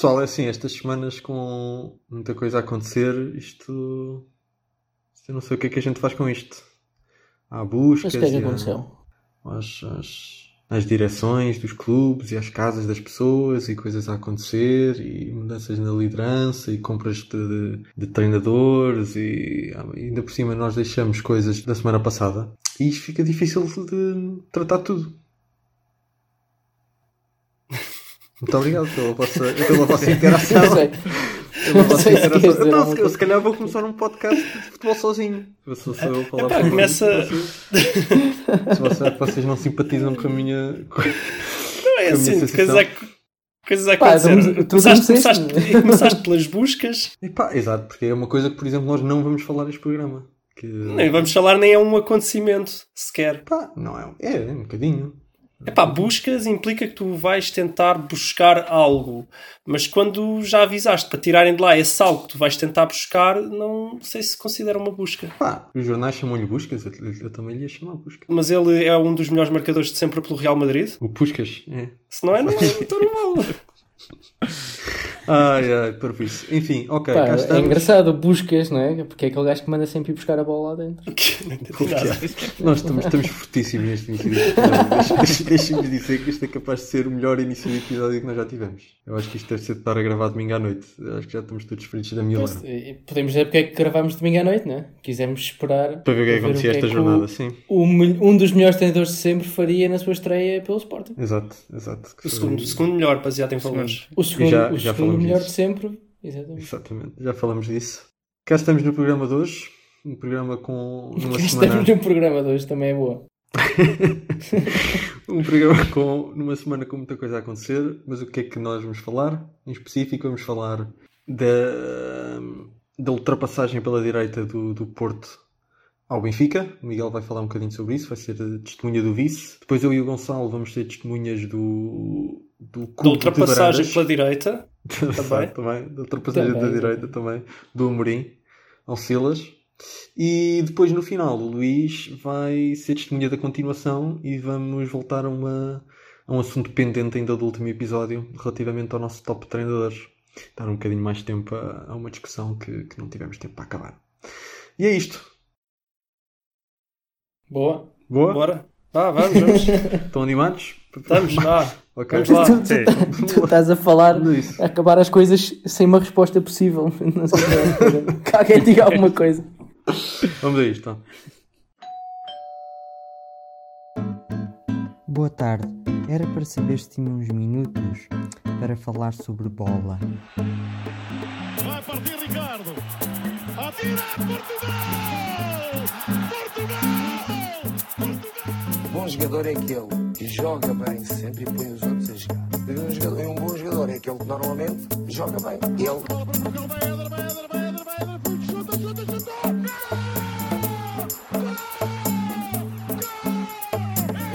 Pessoal, é assim, estas semanas com muita coisa a acontecer, isto. Eu não sei o que é que a gente faz com isto. Há buscas. Mas o que é que aconteceu? As, as, as direções dos clubes e as casas das pessoas e coisas a acontecer e mudanças na liderança e compras de, de treinadores e ah, ainda por cima nós deixamos coisas da semana passada e isto fica difícil de tratar tudo. Muito obrigado pela vossa, pela vossa interação. Não sei. Não vossa sei se dizer Então, se, se calhar vou começar um podcast de futebol sozinho. Se sou eu falar Epá, começa- vocês. Se vocês, vocês não simpatizam com a minha. com- Não é assim, sensação. coisas a, coisas a acontecer. começaste, começaste, né? começaste pelas buscas, E pá, exato, porque é uma coisa que, por exemplo, nós não vamos falar neste programa. Que, nem vamos falar, nem é um acontecimento sequer. pá, não é. É, é um bocadinho. Epá, buscas implica que tu vais tentar buscar algo, mas quando já avisaste para tirarem de lá esse algo que tu vais tentar buscar, não sei se considera uma busca. Pá, os jornais chamam-lhe Buscas, eu, eu também lhe ia chamar Buscas. Mas ele é um dos melhores marcadores de sempre pelo Real Madrid. O Puscas, é. Se não é, não é, não vale. Ai, ai, por isso. Enfim, ok, Pá, cá é engraçado, buscas, não é? Porque é aquele gajo que manda sempre ir buscar a bola lá dentro. Nós estamos, estamos fortíssimos neste início de episódio. Deixem-me dizer que este é capaz de ser o melhor início de episódio que nós já tivemos. Eu acho que isto deve ser de estar a gravar domingo à noite. Eu acho que já estamos todos feridos da milagre. E Podemos dizer porque é que gravámos domingo à noite, não é? Quisemos esperar Para ver o que é que acontecia esta jornada, o- sim. o um dos melhores treinadores de sempre faria na sua estreia pelo Sporting. Exato, exato. O segundo, o segundo melhor, baseado em valores. O segundo, já- o já segundo falamos melhor disso. de sempre. Exatamente. Exatamente, já falamos disso. Cá estamos no programa de hoje. Um programa com numa Cá semana. Estamos no programa de hoje, também é boa. um programa com numa semana com muita coisa a acontecer, mas o que é que nós vamos falar? Em específico vamos falar da, da ultrapassagem pela direita do, do Porto ao Benfica. O Miguel vai falar um bocadinho sobre isso, vai ser a testemunha do vice. Depois eu e o Gonçalo vamos ser testemunhas do, do Da ultrapassagem pela direita, também. também, da ultrapassagem Também. da direita também, do Amorim ao Silas. E depois no final o Luís vai ser testemunha da continuação e vamos voltar a, uma, a um assunto pendente ainda do último episódio relativamente ao nosso top treinadores. Dar um bocadinho mais tempo a, a uma discussão que, que não tivemos tempo para acabar. E é isto. Boa. Boa? bora. Vá, vamos, vamos. Estão animados? Estamos, vá. Ok. Vamos lá. Tu, tu- tu- tu estás a falar, a acabar as coisas sem uma resposta possível. Não sei se que alguém diga alguma coisa. Vamos a isto. Então. Boa tarde. Era para saber se tinha uns minutos para falar sobre bola. Vai partir Ricardo. Atira Portugal! Jogador é aquele que joga bem sempre e põe os outros a jogar. E um, jogador, e um bom jogador é aquele que normalmente joga bem. Ele!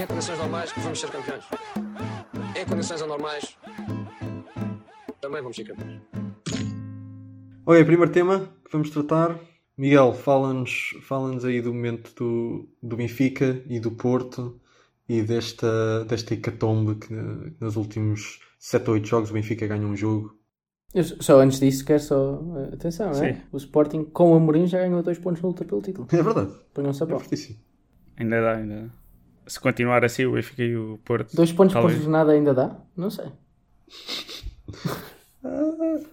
Em condições normais vamos ser campeões. Em condições anormais também vamos ser campeões. Ok, primeiro tema que vamos tratar. Miguel, fala-nos fala aí do momento do, do Benfica e do Porto e desta, desta hecatombe que, que nos últimos 7 ou 8 jogos o Benfica ganha um jogo. Eu só antes disso quero só. eh, Atenção, é? O Sporting com o Amorim já ganhou dois pontos na luta pelo título. É verdade, Ponham-se a é. Ainda dá, ainda dá. Se continuar assim, o Benfica e o Porto. Dois pontos por talvez. jornada ainda dá? Não sei.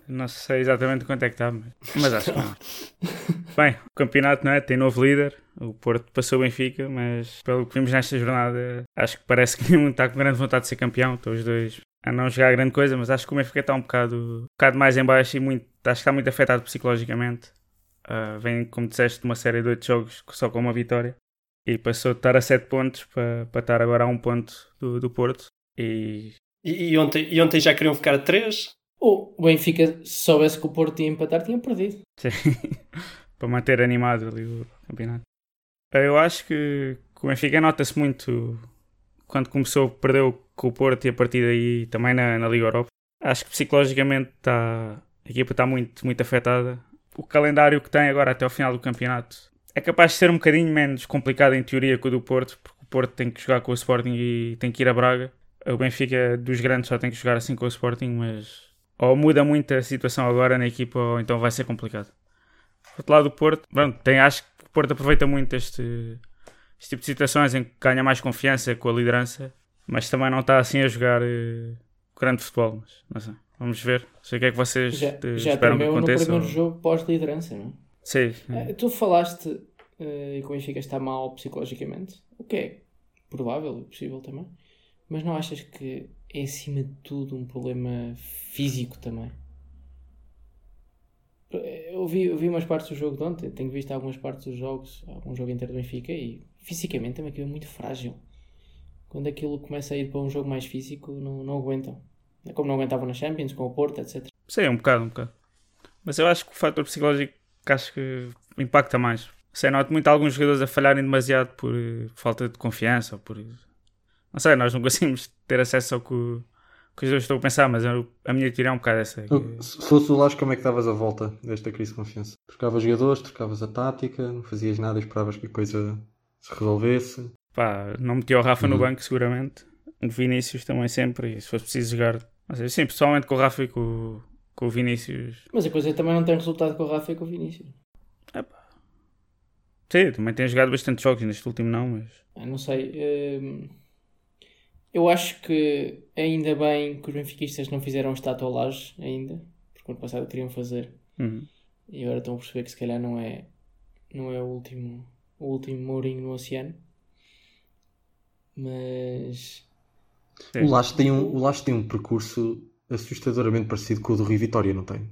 Não sei exatamente quanto é que está, mas, mas acho que não. Bem, o campeonato não é? tem novo líder. O Porto passou o Benfica, mas pelo que vimos nesta jornada, acho que parece que nenhum está com grande vontade de ser campeão. Estão os dois a não jogar grande coisa, mas acho que o Benfica está um bocado, um bocado mais em baixo e muito, acho que está muito afetado psicologicamente. Ah, vem, como disseste, de uma série de oito jogos só com uma vitória e passou de estar a 7 pontos para, para estar agora a um ponto do, do Porto. E E, e ontem, e ontem já queriam ficar a 3? O Benfica, se soubesse que o Porto ia empatar, tinha perdido. Sim. para manter animado ali o campeonato. Eu acho que, o Benfica nota-se muito quando começou, perdeu com o Porto e a partir daí também na, na Liga Europa. Acho que psicologicamente está, a equipa está muito, muito afetada. O calendário que tem agora até ao final do campeonato é capaz de ser um bocadinho menos complicado em teoria que o do Porto, porque o Porto tem que jogar com o Sporting e tem que ir a Braga. O Benfica dos grandes só tem que jogar assim com o Sporting, mas ou muda muito a situação agora na equipa, ou então vai ser complicado. Do outro lado do Porto, pronto, tem, acho que o Porto aproveita muito este, este tipo de situações em que ganha mais confiança com a liderança, mas também não está assim a jogar eh, grande futebol. Mas, não sei. Vamos ver. Não sei o que é que vocês Já, eh, já esperam que tremeu no aconteça. primeiro ou- jogo pós-liderança, não é? Sim. Eh, Tu falaste eh, que o Benfica está mal psicologicamente, o que é provável e possível também, mas não achas que é acima de tudo um problema físico também? Eu vi, eu vi umas partes do jogo de ontem, tenho visto algumas partes dos jogos, algum jogo inteiro do Benfica e fisicamente também aquilo é muito frágil. Quando aquilo começa a ir para um jogo mais físico, não, não aguentam. É como não aguentavam na Champions, com o Porto, etc. Sim, um bocado, um bocado. Mas eu acho que o fator psicológico que acho que impacta mais. Sei, noto muito alguns jogadores a falharem demasiado por eh, falta de confiança ou por. Não sei, nós não conseguimos ter acesso ao que, que os dois estão a pensar, mas eu- a minha teoria é um bocado essa. que- Tu, Se fosse o Lage, como é que davas a volta desta crise de confiança? Trocavas jogadores, trocavas a tática, não fazias nada e esperavas que a coisa se resolvesse. Pá, não metia o Rafa no Uhum. banco, seguramente. O Vinícius também sempre, e se fosse preciso jogar. Sei, sim, pessoalmente com o Rafa e com, o- com o Vinícius. Mas a coisa também não tem resultado com o Rafa e com o Vinícius. Sim, também tem jogado bastante jogos, neste último não, mas. Ah, não sei. hum, eu acho que ainda bem que os benfiquistas não fizeram estátua ao Laje ainda, porque ano passado queriam fazer. Uhum. E agora estão a perceber que se calhar não é, não é o último, o último Mourinho no oceano. Mas Sim. O Lage tem um, o Lage tem um percurso assustadoramente parecido com o do Rui Vitória, não tem?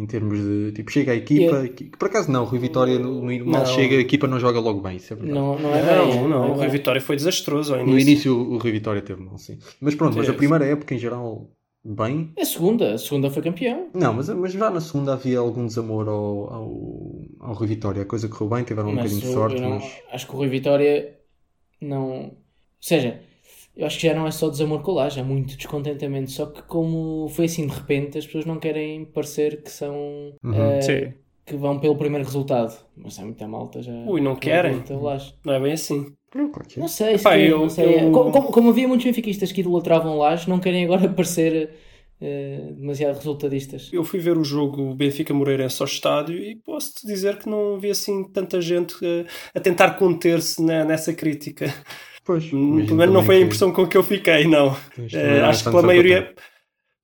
Em termos de, tipo, chega a equipa, Eu- que, por acaso não, o Rui Vitória no, no- mal Não. chega, a equipa não joga logo bem, isso é verdade. não, não é bem. Não, não, é o Rui. Vitória foi desastroso ao No início. início o Rui Vitória teve mal, sim. Mas pronto, mas a primeira época em geral, bem. A segunda, a segunda foi campeão. Não, mas, mas já na segunda havia algum desamor ao, ao, ao Rui Vitória. A coisa correu bem, tiveram um mas bocadinho de sorte, não- mas. acho que o Rui Vitória não. Ou seja, eu acho que já não é só desamor com o Laje, há muito descontentamento. Só que, como foi assim de repente, as pessoas não querem parecer que são. Uhum. eh, Sim. que vão pelo primeiro resultado. Mas há muita malta já. Ui, não querem. Não é bem assim. Que é. Não sei, se Epá, querem, eu- não sei. eu- Como, como- como havia muitos benfiquistas que idolatravam Laje, não querem agora parecer eh, demasiado resultadistas. Eu fui ver o jogo Benfica Moreirense ao estádio e posso-te dizer que não vi assim tanta gente eh, a tentar conter-se ne- nessa crítica. Pois, Pelo menos não foi a impressão com que eu fiquei, não. tens- Eh, é acho que pela maioria,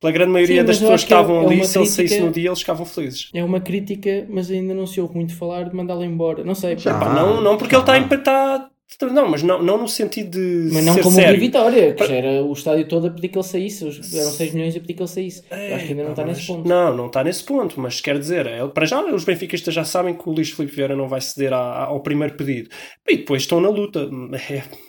pela grande maioria Sim, das pessoas que é- estavam é ali, uma se ele saísse no dia, eles ficavam felizes. É uma crítica, mas ainda não se ouve muito falar de mandá-lo embora. Não sei. Já. Pá, não, não porque ele está ah. Não, mas não, não no sentido de Mas não ser como o sério. Vitória, que já era o estádio todo a pedir que ele saísse. Os- Eram 6 milhões a pedir que ele saísse. Acho que ainda não está Pá, nesse ponto. Não, não está nesse ponto, mas quer dizer, é, para já os benfiquistas já sabem que o Luís Filipe Vieira não vai ceder à- ao primeiro pedido. E depois estão na luta.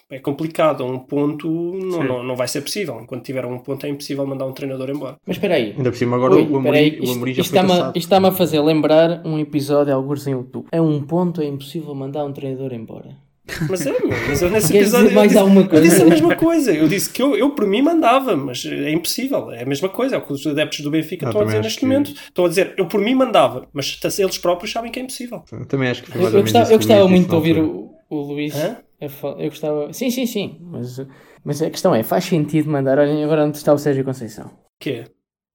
É, é complicado, a um ponto não, não, não vai ser possível. Enquanto tiver a um ponto é impossível mandar um treinador embora. Mas espera aí. Ainda por cima, agora Ui, o aí, Amorim, o já isto foi está-me a- caçado. isto está-me a fazer lembrar um episódio, alguns em outubro. A um ponto é impossível mandar um treinador embora. Mas é, mas eu nesse Queres dizer episódio. eu mais disse- alguma Eu coisa? disse a mesma coisa. Eu disse que eu, eu por mim mandava, mas é impossível. É a mesma coisa. É o que os adeptos do Benfica Ah, estão a dizer neste que- momento. Estão a dizer, eu por mim mandava, mas eles próprios sabem que é impossível. Eu também acho que foi Eu, mais eu menos gostava, eu gostava muito de ouvir o, o Luís. Hã? Eu gostava. Sim, sim, sim. Mas, mas a questão é: faz sentido mandar. Olhem, agora onde está o Sérgio Conceição? Que é?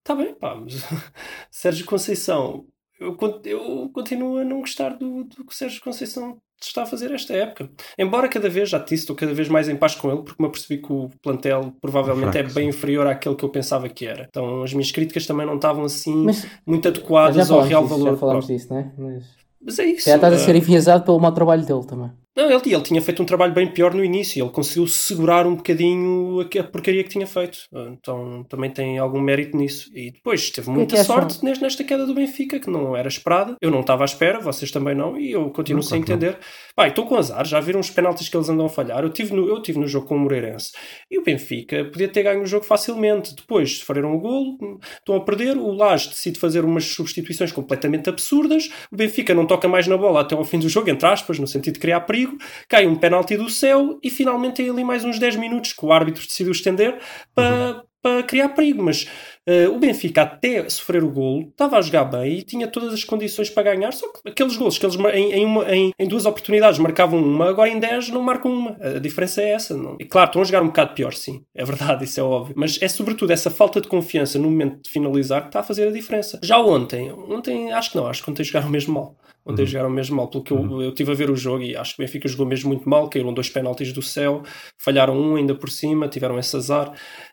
Está bem, pá, mas Sérgio Conceição, eu, con- eu continuo a não gostar do, do que o Sérgio Conceição está a fazer esta época. Embora cada vez, já te disse, estou cada vez mais em paz com ele, porque me apercebi que o plantel provavelmente Fraco, é bem inferior àquele que eu pensava que era. Então as minhas críticas também não estavam assim Mas, muito adequadas ao real disso, valor. já falámos disso, não é? Mas Mas é isso. já estás a eh, ser enviesado pelo mau trabalho dele também. Não, ele, ele tinha feito um trabalho bem pior no início. Ele conseguiu segurar um bocadinho a, porcaria que tinha feito. Então também tem algum mérito nisso. E depois teve é muita sorte nesta, nesta queda do Benfica, que não era esperada. Eu não estava à espera, vocês também não, e eu continuo Não, sem entender. Pá, estou com azar, já viram os penaltis que eles andam a falhar. Eu tive no, eu tive no jogo com o Moreirense e o Benfica podia ter ganho o jogo facilmente. Depois sofreram o golo, estão a perder. O Lage decide fazer umas substituições completamente absurdas. O Benfica não toca mais na bola até ao fim do jogo, entre aspas, no sentido de criar perigo. Cai um penalti do céu e finalmente tem ali mais uns 10 minutos que o árbitro decidiu estender para, para criar perigo. Mas eh, o Benfica, até sofrer o golo, estava a jogar bem e tinha todas as condições para ganhar. Só que aqueles golos que eles em, em, uma- em- em duas oportunidades marcavam uma, agora em 10 não marcam uma. A diferença é essa. Não? E claro, estão a jogar um bocado pior, sim. É verdade, isso é óbvio. Mas é sobretudo essa falta de confiança no momento de finalizar que está a fazer a diferença. Já ontem, ontem acho que não, acho que ontem jogaram mesmo mal. Ontem jogaram mesmo mal, pelo que eu, eu estive a ver o jogo e acho que o Benfica jogou mesmo muito mal, caíram dois penaltis do céu, falharam um ainda por cima, tiveram esse azar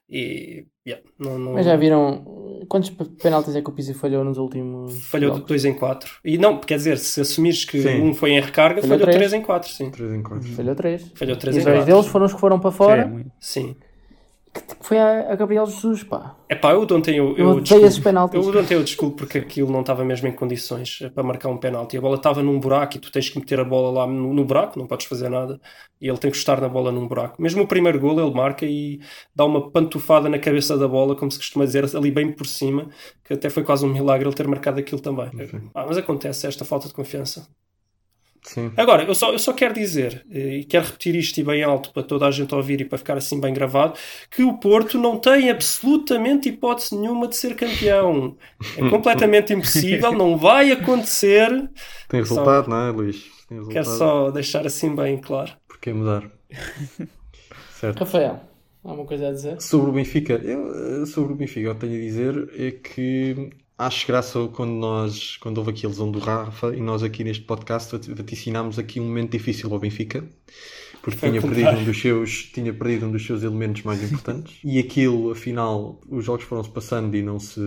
e yeah, não, não- Mas já viram quantos pe- penaltis é que o Pizzi falhou nos últimos. falhou de jogos? 2 em 4. E não, quer dizer, se assumires que Sim. um foi em recarga, Falhou falhou três. 3 em 4, sim. 3 em 4. Falhou três. Falhou 3 E em os dois 4. deles foram os que foram para Sim, fora. é muito. Sim. Que foi a, a Gabriel Jesus, pá. É pá, eu ontem eu, Eu odeio desculpo. esses penaltis. Eu ontem eu desculpo porque aquilo não estava mesmo em condições eh, para marcar um penalti. A bola estava num buraco e tu tens que meter a bola lá no, no buraco, não podes fazer nada. E ele tem que estar na bola num buraco. Mesmo o primeiro gol ele marca e dá uma pantufada na cabeça da bola, como se costuma dizer, ali bem por cima, que até foi quase um milagre ele ter marcado aquilo também. Ah, mas acontece esta falta de confiança. Sim. Agora, eu só, eu só quero dizer, eh, e quero repetir isto e bem alto para toda a gente ouvir e para ficar assim bem gravado, que o Porto não tem absolutamente hipótese nenhuma de ser campeão. É completamente impossível, não vai acontecer. Tem Só- resultado, não é, Luís? Tem Quero só deixar assim bem claro. Porquê mudar? certo. Rafael, há alguma coisa a dizer? Sobre o Benfica, eu, eh, sobre o Benfica, eu tenho a dizer é que acho graça quando nós, quando houve aqui a lesão do Rafa e nós aqui neste podcast vati- vaticinámos aqui um momento difícil ao Benfica. Porque Foi tinha perdido, um dos seus, tinha perdido um dos seus elementos mais importantes e aquilo, afinal, os jogos foram-se passando e não se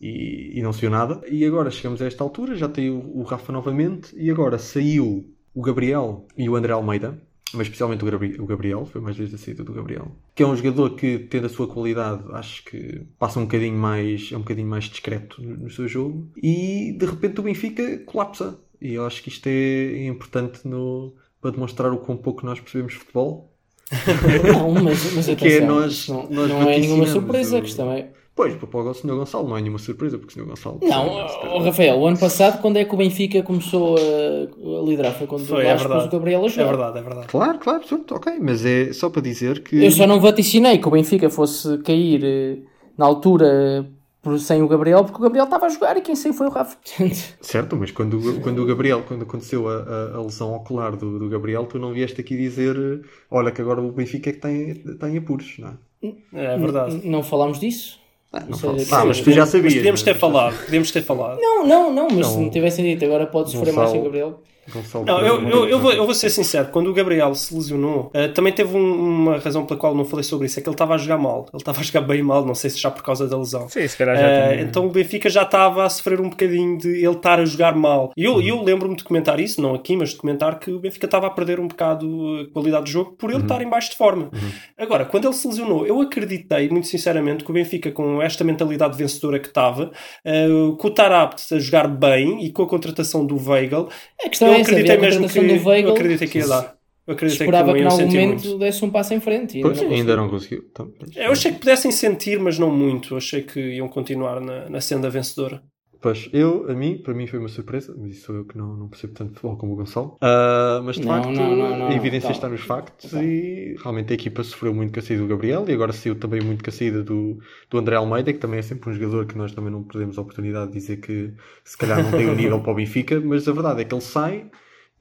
e, e não se viu nada. E agora chegamos a esta altura, já tem o, o Rafa novamente e agora saiu o Gabriel e o André Almeida, mas especialmente o Gabri- o Gabriel, foi mais vezes a saída do Gabriel, que é um jogador que, tendo a sua qualidade, acho que passa um bocadinho mais, é um bocadinho mais discreto no, no seu jogo, e de repente o Benfica colapsa. E eu acho que isto é importante no, para demonstrar o quão pouco nós percebemos futebol. Não, mas, mas atenção, Que é nós- não, nós não é nenhuma surpresa, o- a questão é. Pois, para o Sr. Gonçalo não é nenhuma surpresa, porque o Sr. Gonçalo. Não, ó, Rafael, o ano passado, quando é que o Benfica começou a, liderar? Foi quando Foi, o é Vasco pôs verdade. o Gabriel a É jogar. verdade, é verdade. Claro, claro, pronto, ok, mas é só para dizer que. Eu só não vaticinei que o Benfica fosse cair eh, na altura por, sem o Gabriel, porque o Gabriel estava a jogar e quem saiu foi o Rafa. Certo, mas quando, quando o Gabriel, quando aconteceu a, a- a lesão ocular do, do Gabriel, tu não vieste aqui dizer olha que agora o Benfica é que tem, tem apuros, não é? É verdade. Não falámos disso? Não seja, Ah, mas sim, tu já Mas sabias. podíamos ter falado, podíamos ter falado. Não, não, não, mas se Não. tivessem dito agora pode sofrer mais sem Gabriel. Gonçalo Não, eu, eu, eu, vou, eu vou ser sincero, quando o Gabriel se lesionou, eh, também teve um- uma razão pela qual não falei sobre isso, é que ele estava a jogar mal. Ele estava a jogar bem mal, não sei se já por causa da lesão. Sim, se calhar já Eh, tinha. então o Benfica já estava a sofrer um bocadinho de ele estar a jogar mal. E eu, eu lembro-me de comentar isso, não aqui, mas de comentar que o Benfica estava a perder um bocado a qualidade do jogo por ele estar em baixo de forma. Agora, quando ele se lesionou, eu acreditei, muito sinceramente, que o Benfica, com esta mentalidade vencedora que estava, eh, com o Tarabt a jogar bem e com a contratação do Weigl, A questão eu é acreditei havia a mesmo que, contratação do Weigl, eu acreditei que ia dar. Eu acreditei esperava não que, em algum sentir momento muito. desse um passo em frente. e Pois, ainda não ainda conseguiu. não conseguiu. Então, pois. Eu achei que pudessem sentir, mas não muito. Eu achei que iam continuar na, na senda vencedora. Pois, eu, a mim, para mim foi uma surpresa, mas isso sou eu que não, não percebo tanto futebol como o Gonçalo. Ah, mas de Não, facto, não, não, a evidência calma. está nos factos e realmente a equipa sofreu muito com a saída do Gabriel e agora saiu também muito com a saída do, do André Almeida, que também é sempre um jogador que nós também não perdemos a oportunidade de dizer que se calhar não tem o nível para o Benfica, mas a verdade é que ele sai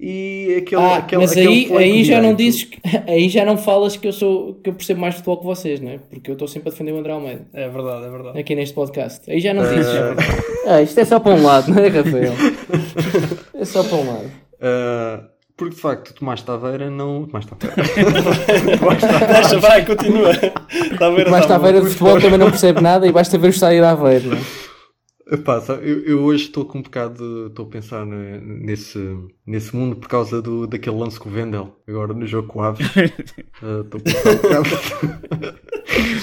e aquele, Ah, aquele, mas aquele aí, aí já não dizes que- aí já não falas que eu sou que eu percebo mais futebol que vocês, não é? Porque eu estou sempre a defender o André Almeida É verdade, é verdade. aqui neste podcast. Aí já não dizes. Ah, isto é só para um lado, não é, Rafael? É só para um lado. Ah, porque de facto, Tomás Taveira não. Tomás Taveira. Deixa, vai, continua. Está a ver, Mas tá está a ver bom. de futebol também não percebe nada e basta ver o estádio da Aveiro, não é? Epá, sabe, eu, eu hoje estou com um bocado. Estou a pensar ne- nesse, nesse mundo por causa do, daquele lance com o Vendel, agora no jogo com o Aves. Ah, Estou a pensar um bocado.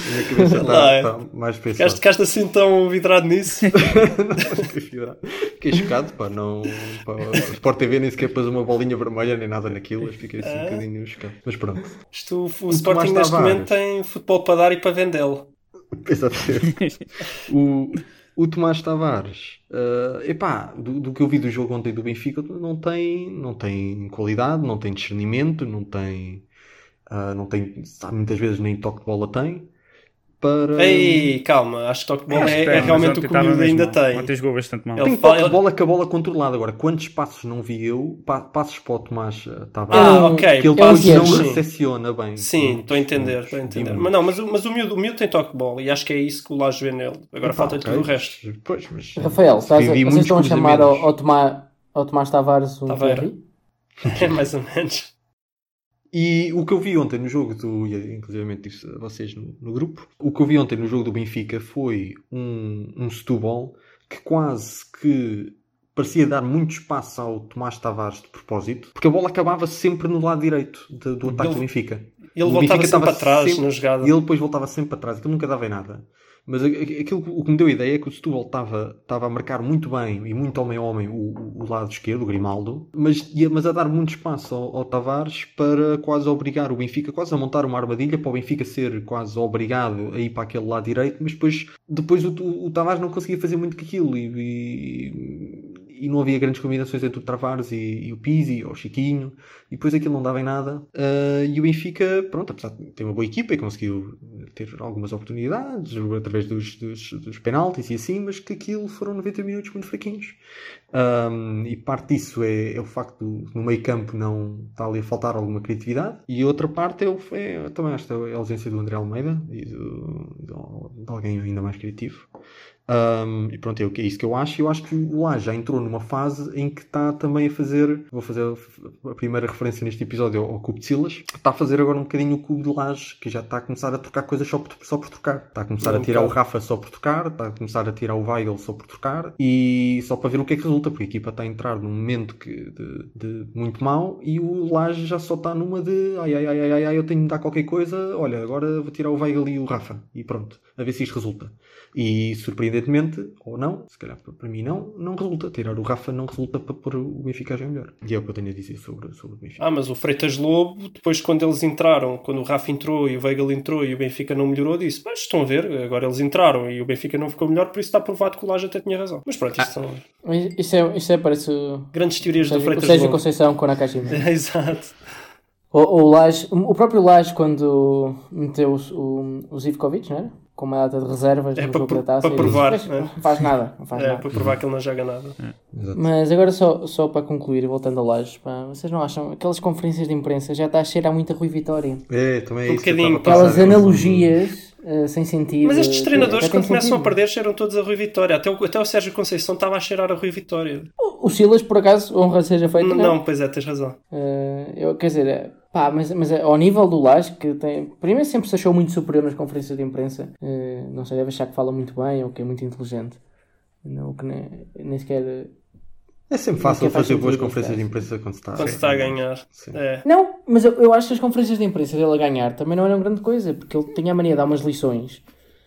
Minha cabeça está, é. está mais pensada. Ficaste, assim tão vidrado nisso. Fiquei chocado, pá, não. Pá, o Sport TV nem sequer pôs uma bolinha vermelha nem nada naquilo, fiquei assim um bocadinho chocado. Mas pronto. Isto, o, o Sporting neste momento tem futebol para dar e para vendê-lo. Exatamente. o, o Tomás Tavares, eh, epá, do, do que eu vi do jogo ontem do Benfica, não tem, não tem qualidade, não tem discernimento, não tem, ah, não tem, sabe, muitas vezes nem toque de bola tem. Para. Ei, calma, acho que toque de bola é, é mas realmente o que o estava miúdo ainda mal. tem. Ontem jogou bastante mal. Ele Tem fala- toque de bola com a bola controlada. Agora, quantos passos não vi eu? Pa- passos para o Tomás eh, Tavares. Ah, ok. que ele é depois não Ziyech. recepciona bem. Sim, estou a entender, estou a entender. Mas não, mas, o- mas o, miúdo, o miúdo tem toque de bola e acho que é isso que o Laje vê nele. Agora Epá, falta ok, tudo o resto. Pois, mas, Rafael, estás vocês estão a chamar ao, ao, Tomás, ao Tomás Tavares um Taveira. Thierry? É mais ou menos. E o que eu vi ontem no jogo do. Inclusive disse a vocês no, no grupo. O que eu vi ontem no jogo do Benfica foi um, um Setúbal que quase que parecia dar muito espaço ao Tomás Tavares de propósito, porque a bola acabava sempre no lado direito de- do ataque Ele- do Benfica. Ele O voltava Benfica sempre para trás sempre- na jogada. E ele depois voltava sempre para trás, aquilo nunca dava em nada. Mas aquilo o que me deu a ideia é que o Setúbal estava, estava a marcar muito bem e muito homem a homem o, o- lado esquerdo, o Grimaldo, mas, mas a dar muito espaço ao, ao Tavares para quase obrigar o Benfica, quase a montar uma armadilha para o Benfica ser quase obrigado a ir para aquele lado direito, mas depois, depois o, o, o Tavares não conseguia fazer muito com aquilo e, e, e não havia grandes combinações entre o Tavares e, e o Pizzi ou o Chiquinho e depois aquilo não dava em nada. Ah, e o Benfica, pronto, apesar de ter uma boa equipa e conseguiu ter algumas oportunidades através dos, dos, dos penaltis e assim, mas que aquilo foram 90 minutos muito fraquinhos. Um, e parte disso é, é o facto do, no meio campo não estar ali a faltar alguma criatividade e outra parte é, é também esta ausência do André Almeida e do- de alguém ainda mais criativo. Um, e pronto, é, é isso que eu acho. Eu acho que o Lá já entrou numa fase em que está também a fazer. Vou fazer a primeira referência neste episódio ao, Cubo de Silas. Está a fazer agora um bocadinho o Cubo de Laje, que já está a começar a trocar coisas só por, só por trocar. Está a começar É a tirar o. Rafa só por trocar, está a começar a tirar o Weigl só por trocar e só para ver o que é que resulta, porque a equipa está a entrar num momento que, de, de muito mau e o Laje já só está numa de ai ai ai ai ai, eu tenho de dar qualquer coisa, olha, agora vou tirar o Weigl e o Rafa e pronto, a ver se isto resulta. E surpreendentemente, ou não, se calhar para mim não, não resulta. Tirar o Rafa não resulta para pôr o Benfica a jogar melhor. E é o que eu tenho a dizer sobre, sobre o Benfica. Ah, mas o Freitas Lobo, depois quando eles entraram, quando o Rafa entrou e o Weigl entrou e o Benfica não melhorou, disse: Mas estão a ver, agora eles entraram e o Benfica não ficou melhor, por isso está provado que o Laje até tinha razão. Mas pronto, isto são Isso é, isso é parece o grandes teorias do Sérgio, o Freitas Sérgio Lobo. Conceição com a Nakajima. Exato. O, o, Lage, o próprio Lage, quando meteu os- o, o Zivkovic, não era? Com uma data de reservas É para taça. para provar, "Pois, né?" Não faz nada, não faz É, nada. para provar que ele não joga nada. Exato. Mas agora só, só para concluir, voltando ao Lage, pá, vocês não acham? Aquelas conferências de imprensa já está a cheirar muita Rui Vitória. É, também é Um isso a Aquelas passar. analogias eh, sem sentido. Mas estes treinadores, quando começam a sentido. perder, cheiram todos a Rui Vitória. Até o, até o Sérgio Conceição estava a cheirar a Rui Vitória. O, o Silas, por acaso, honra seja feita. Não, não? pois é, tens razão. Eh, eu, quer dizer, pá, mas, mas eh, ao nível do Lage, que tem. Primeiro sempre se achou muito superior nas conferências de imprensa. Eh, não sei, deve achar que fala muito bem ou que é muito inteligente. Não, que nem, nem sequer. É sempre fácil fazer boas conferências de imprensa quando se está, Quando se está a ganhar. É. Não, mas eu, eu acho que as conferências de imprensa dele a ganhar também não eram grande coisa, porque ele tinha a mania de dar umas lições.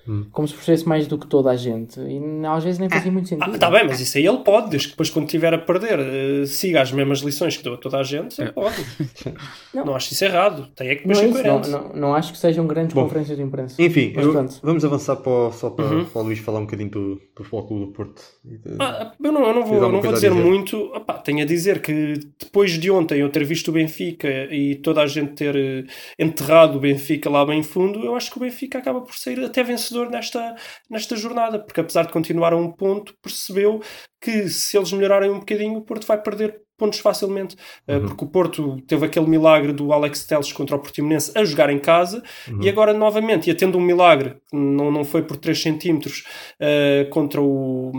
Hum. Como se percebesse mais do que toda a gente. E às vezes nem fazia muito sentido. Ah, tá bem, mas isso aí ele pode, desde que depois quando estiver a perder, eh, siga as mesmas lições que deu a toda a gente, ele pode. Não. Não. acho isso errado. Tem é que Não, depois é isso, não, não, não acho que sejam grandes Bom, conferências de imprensa. Enfim, Mas eu- vamos avançar para, o- só para, Uhum. para o Luís falar um bocadinho do, do Futebol Clube do Porto. Ah, eu não, eu não vou, eu não vou dizer, dizer? muito. Opá, tenho a dizer que depois de ontem eu ter visto o Benfica e toda a gente ter eh, enterrado o Benfica lá bem fundo, eu acho que o Benfica acaba por sair até vencedor nesta, nesta jornada, porque apesar de continuar a um ponto, percebeu que se eles melhorarem um bocadinho, o Porto vai perder pontos facilmente, Eh, Uhum. porque o Porto teve aquele milagre do Alex Telles contra o Portimonense a jogar em casa Uhum. e agora novamente, e tendo um milagre, não, não foi por 3 centímetros eh, contra o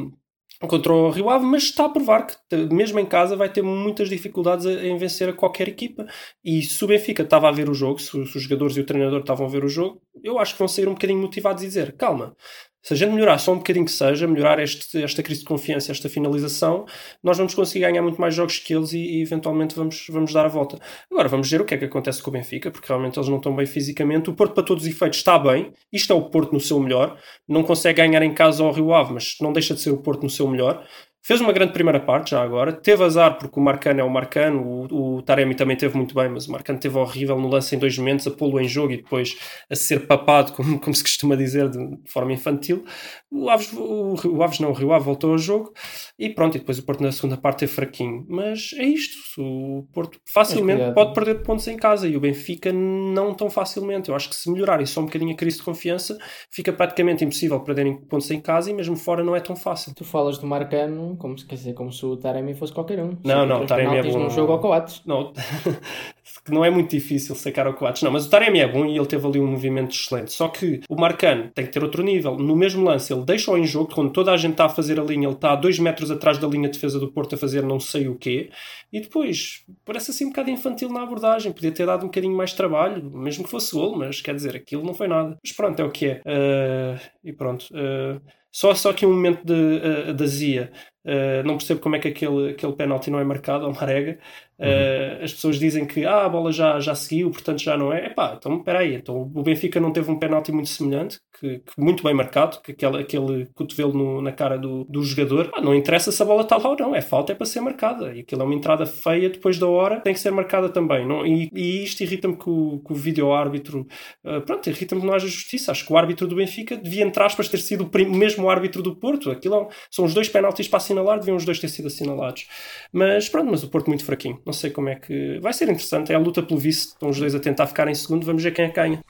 contra o Rio Ave, mas está a provar que mesmo em casa vai ter muitas dificuldades em vencer a qualquer equipa. E se o Benfica estava a ver o jogo, se os jogadores e o treinador estavam a ver o jogo, eu acho que vão sair um bocadinho motivados e dizer, calma se a gente melhorar só um bocadinho que seja, melhorar este, esta crise de confiança, esta finalização, nós vamos conseguir ganhar muito mais jogos que eles e, e eventualmente vamos, vamos dar a volta. Agora vamos ver o que é que acontece com o Benfica, porque realmente eles não estão bem fisicamente. O Porto, para todos os efeitos, está bem. Isto é o Porto no seu melhor. Não consegue ganhar em casa ao Rio Ave, mas não deixa de ser o Porto no seu melhor. Fez uma grande primeira parte já agora. Teve azar porque o Marcano é o Marcano. O, o Taremi também teve muito bem, mas o Marcano teve horrível no lance em dois momentos, a pô-lo em jogo e depois a ser papado, como, como se costuma dizer, de, de forma infantil. O Aves, o, o Aves não, o Rio Ave voltou ao jogo. E pronto, e depois o Porto na segunda parte é fraquinho. Mas é isto. O Porto facilmente cuidado. pode perder pontos em casa e o Benfica não tão facilmente. Eu acho que se melhorarem só um bocadinho a crise de confiança, fica praticamente impossível perderem pontos em casa e mesmo fora não é tão fácil. Tu falas do Marcano como se, quer dizer, como se o Taremi fosse qualquer um. Não, não, o Taremi é bom. num jogo ao Coates. Não, que não é muito difícil sacar o Coates. Não, mas o Taremi é bom e ele teve ali um movimento excelente. Só que o Marcano tem que ter outro nível. No mesmo lance, ele deixa-o em jogo, quando toda a gente está a fazer a linha, ele está a dois metros atrás da linha de defesa do Porto a fazer não sei o quê. E depois, parece assim um bocado infantil na abordagem. Podia ter dado um bocadinho mais trabalho, mesmo que fosse gol, mas quer dizer, aquilo não foi nada. Mas pronto, é o que é. Ah, e pronto. Ah, só, só aqui um momento de, de azia. Ah, não percebo como é que aquele, aquele penalti não é marcado ao Marega. Uh, as pessoas dizem que ah, a bola já, já seguiu, portanto já não é. Epá, então espera aí. Então, o Benfica não teve um penalti muito semelhante, que, que muito bem marcado, que aquele, aquele cotovelo no- na cara do, do jogador. Ah, não interessa se a bola está lá ou não, é falta, é para ser marcada. E aquilo é uma entrada feia depois da hora, tem que ser marcada também. Não, e, e isto irrita-me que o, que o vídeo-árbitro. uh, pronto, irrita-me que não haja justiça. Acho que o árbitro do Benfica devia, entre aspas, ter sido o mesmo árbitro do Porto. Aquilo é um- são os dois penaltis para assinalar, deviam os dois ter sido assinalados. Mas pronto, mas o Porto muito fraquinho. Não sei como é que. Vai ser interessante. É a luta pelo vice. Estão os dois a tentar ficar em segundo. Vamos ver quem é que ganha.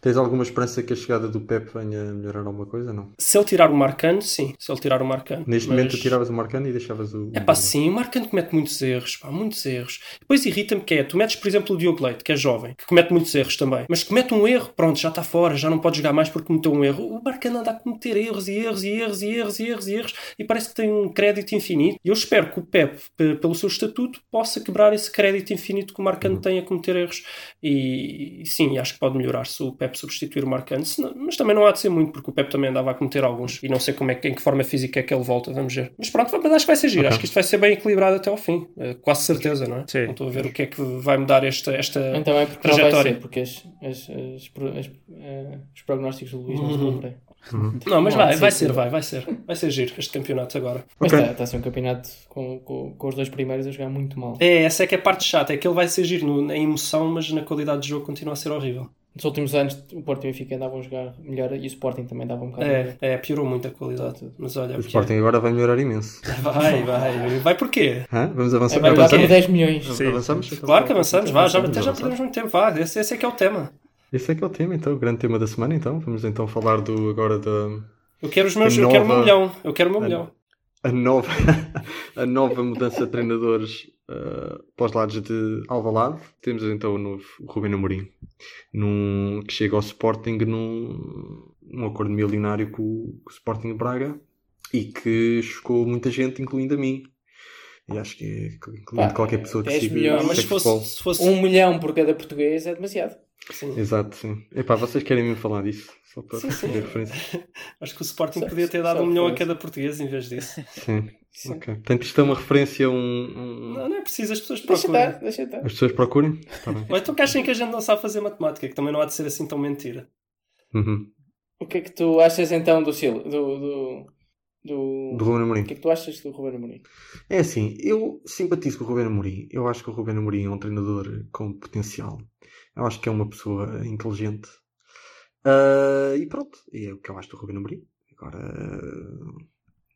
Tens alguma esperança que a chegada do Pep venha a melhorar alguma coisa? Não. Se ele tirar o Marcano, sim. Se ele tirar o Marcano. Neste Mas- momento tu tiravas o Marcano e deixavas o. É pá, sim, o Marcano comete muitos erros, pá, muitos erros. Depois irrita-me que é, tu metes, por exemplo, o Diogo Leite, que é jovem, que comete muitos erros também, mas comete um erro, pronto, já está fora, já não pode jogar mais porque cometeu um erro. O Marcano anda a cometer erros e erros e erros e erros e erros e erros e parece que tem um crédito infinito. E eu espero que o Pep, pelo seu estatuto, possa quebrar esse crédito infinito que o Marcano tem a cometer erros. E, e sim, acho que pode melhorar se o Pep substituir o Marcano, Senão- mas também não há de ser muito, porque o Pep também andava a cometer alguns e não sei como é que, em que forma física é que ele volta, vamos ver. Mas pronto, mas acho que vai ser giro, Ok. acho que isto vai ser bem equilibrado até ao fim, Eh, quase certeza, não é? Sim. Não estou a ver o que é que vai mudar esta, esta Então é porque trajetória. ser, porque as, as, as, eh, os prognósticos do Luís não se Uhum. cumprem. Não, mas Não, vai, vai ser, vai, vai ser. Vai ser giro este campeonato agora. Mas está a ser um campeonato com, com, com os dois primeiros a jogar muito mal. É, essa é que é a parte chata, é que ele vai ser giro no- na emoção, mas na qualidade de jogo continua a ser horrível. Nos últimos anos o Porto e o Benfica andavam a jogar melhor e o Sporting também dava um bocado É, melhor. é, piorou muito a qualidade. Mas olha, O é. Sporting agora vai melhorar imenso. vai, vai. Vai porquê? Hã? Vamos avançar. É, vai avançamos? 10 milhões. Sim. Avançamos? Claro que avançamos, vá, já, até já perdemos muito tempo, vá. Esse, esse é que é o tema. Esse é que é o tema, então, o grande tema da semana, então. Vamos então falar do, agora da Eu quero os meus, A eu quero o meu nova- milhão. Eu quero o meu a- milhão. a nova, a nova mudança de treinadores uh, para os lados de Alvalade. Temos então o novo Rubén Amorim, num, que chega ao Sporting num, num acordo milionário com, o- com o Sporting de Braga e que chocou muita gente, incluindo a mim. E acho que é, incluindo Pá, qualquer pessoa que 10 siga, milhões. Mas se fosse, se fosse Um milhão por cada português é demasiado. sim. Exato, sim. Epá, vocês querem mesmo falar disso? Só para Sim, sim. referência. acho que o Sporting Só- podia ter dado um milhão a cada português em vez disso. Sim. Sim. Ok. Portanto, isto é uma referência a um. um- Não, não é preciso, as pessoas Deixa procurem. estar, deixa estar. As pessoas procurem? Bem. Ou então que achem que a gente não sabe fazer matemática, que também não há de ser assim tão mentira. Uhum. O que é que tu achas então do Sil? Do, do, do... Do Ruben Amorim. O que é que tu achas do Ruben Amorim? É assim, eu simpatizo com o Ruben Amorim. Eu acho que o Ruben Amorim é um treinador com potencial. Eu acho que é uma pessoa inteligente. Ah, e pronto, é o que eu acho do Ruben Amorim. Agora,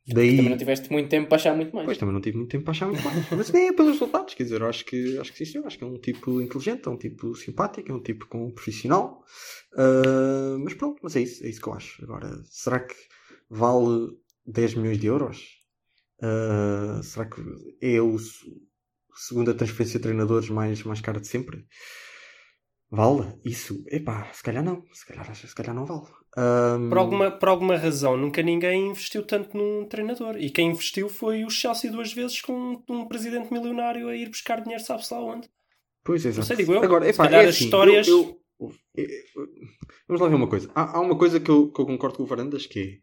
daí... Também não tiveste muito tempo para achar muito mais. Pois também não tive muito tempo para achar muito mais. Mas nem é pelos resultados, quer dizer, eu acho que, acho que sim, eu acho que é um tipo inteligente, é um tipo simpático, é um tipo com profissional. Ah, mas pronto, mas é isso, é isso que eu acho. Agora, será que vale 10 milhões de euros? Ah, será que é o se- segunda transferência de treinadores mais, mais cara de sempre? Vale? Isso? Epá, se calhar não. Se calhar, se calhar não vale. Ah, Por alguma, por alguma razão, nunca ninguém investiu tanto num treinador. E quem investiu foi o Chelsea duas vezes com um presidente milionário a ir buscar dinheiro, sabe-se lá onde. Pois, exato. sei, digo eu. Agora, epá, é as assim, histórias- eu- eu- eu- eu- vamos lá ver uma coisa. Há, há uma coisa que eu, que eu concordo com o Varandas, que é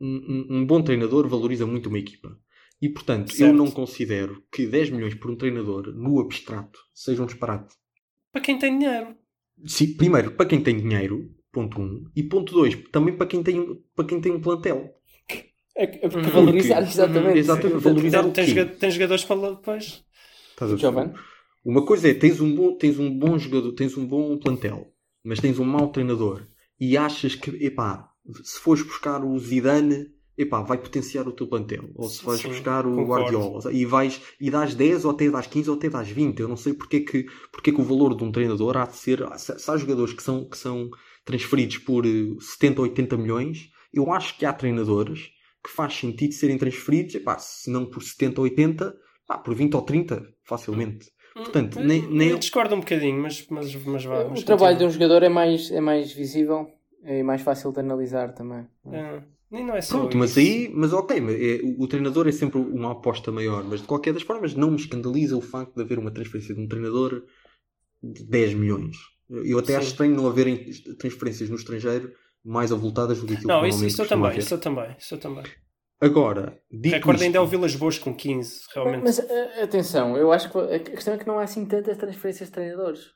um, um- um bom treinador valoriza muito uma equipa. E, portanto, eu Certo. não considero que 10 milhões por um treinador, no abstrato, seja um disparate. Para quem tem dinheiro. Sim, primeiro, para quem tem dinheiro, ponto um. E ponto dois, também para quem tem, para quem tem um plantel. É, que- é porque Uhum. valorizar, Porque- exatamente. Exatamente, valorizar Tem, o quê? tem jogadores para lá depois. Estás a ver? Jovem. Uma coisa é, tens um bom, tens um bom jogador, tens um bom plantel, mas tens um mau treinador e achas que, epá, se fores buscar o Zidane, epá, vai potenciar o teu plantel. Ou se vais Sim, buscar o concordo. Guardiola e vais e dás 10 ou até dás 15 ou até dás 20. Eu não sei porque é que, porque é que o valor de um treinador há de ser. Se, se há jogadores que são, que são transferidos por eh, 70 ou 80 milhões, eu acho que há treinadores que faz sentido serem transferidos, epá, se não por 70 ou 80, pá, por 20 ou 30, facilmente. Portanto, nem, nem Eu discordo um bocadinho, mas, mas, mas vá. O trabalho de um jogador é mais, é mais visível é mais fácil de analisar também. É, nem não é só Pronto, mas isso. aí, mas ok, mas é- o, o treinador é sempre uma aposta maior, mas de qualquer das formas não me escandaliza o facto de haver uma transferência de um treinador de 10 milhões. Eu até Sim. acho estranho não haverem transferências no estrangeiro mais avultadas do que aquilo Não, que isso, isso eu também, haver. isso eu também, isso eu também. Agora, isto, ainda é o Vilas Boas com 15, realmente. Mas a- atenção, eu acho que a questão é que não há assim tantas transferências de treinadores.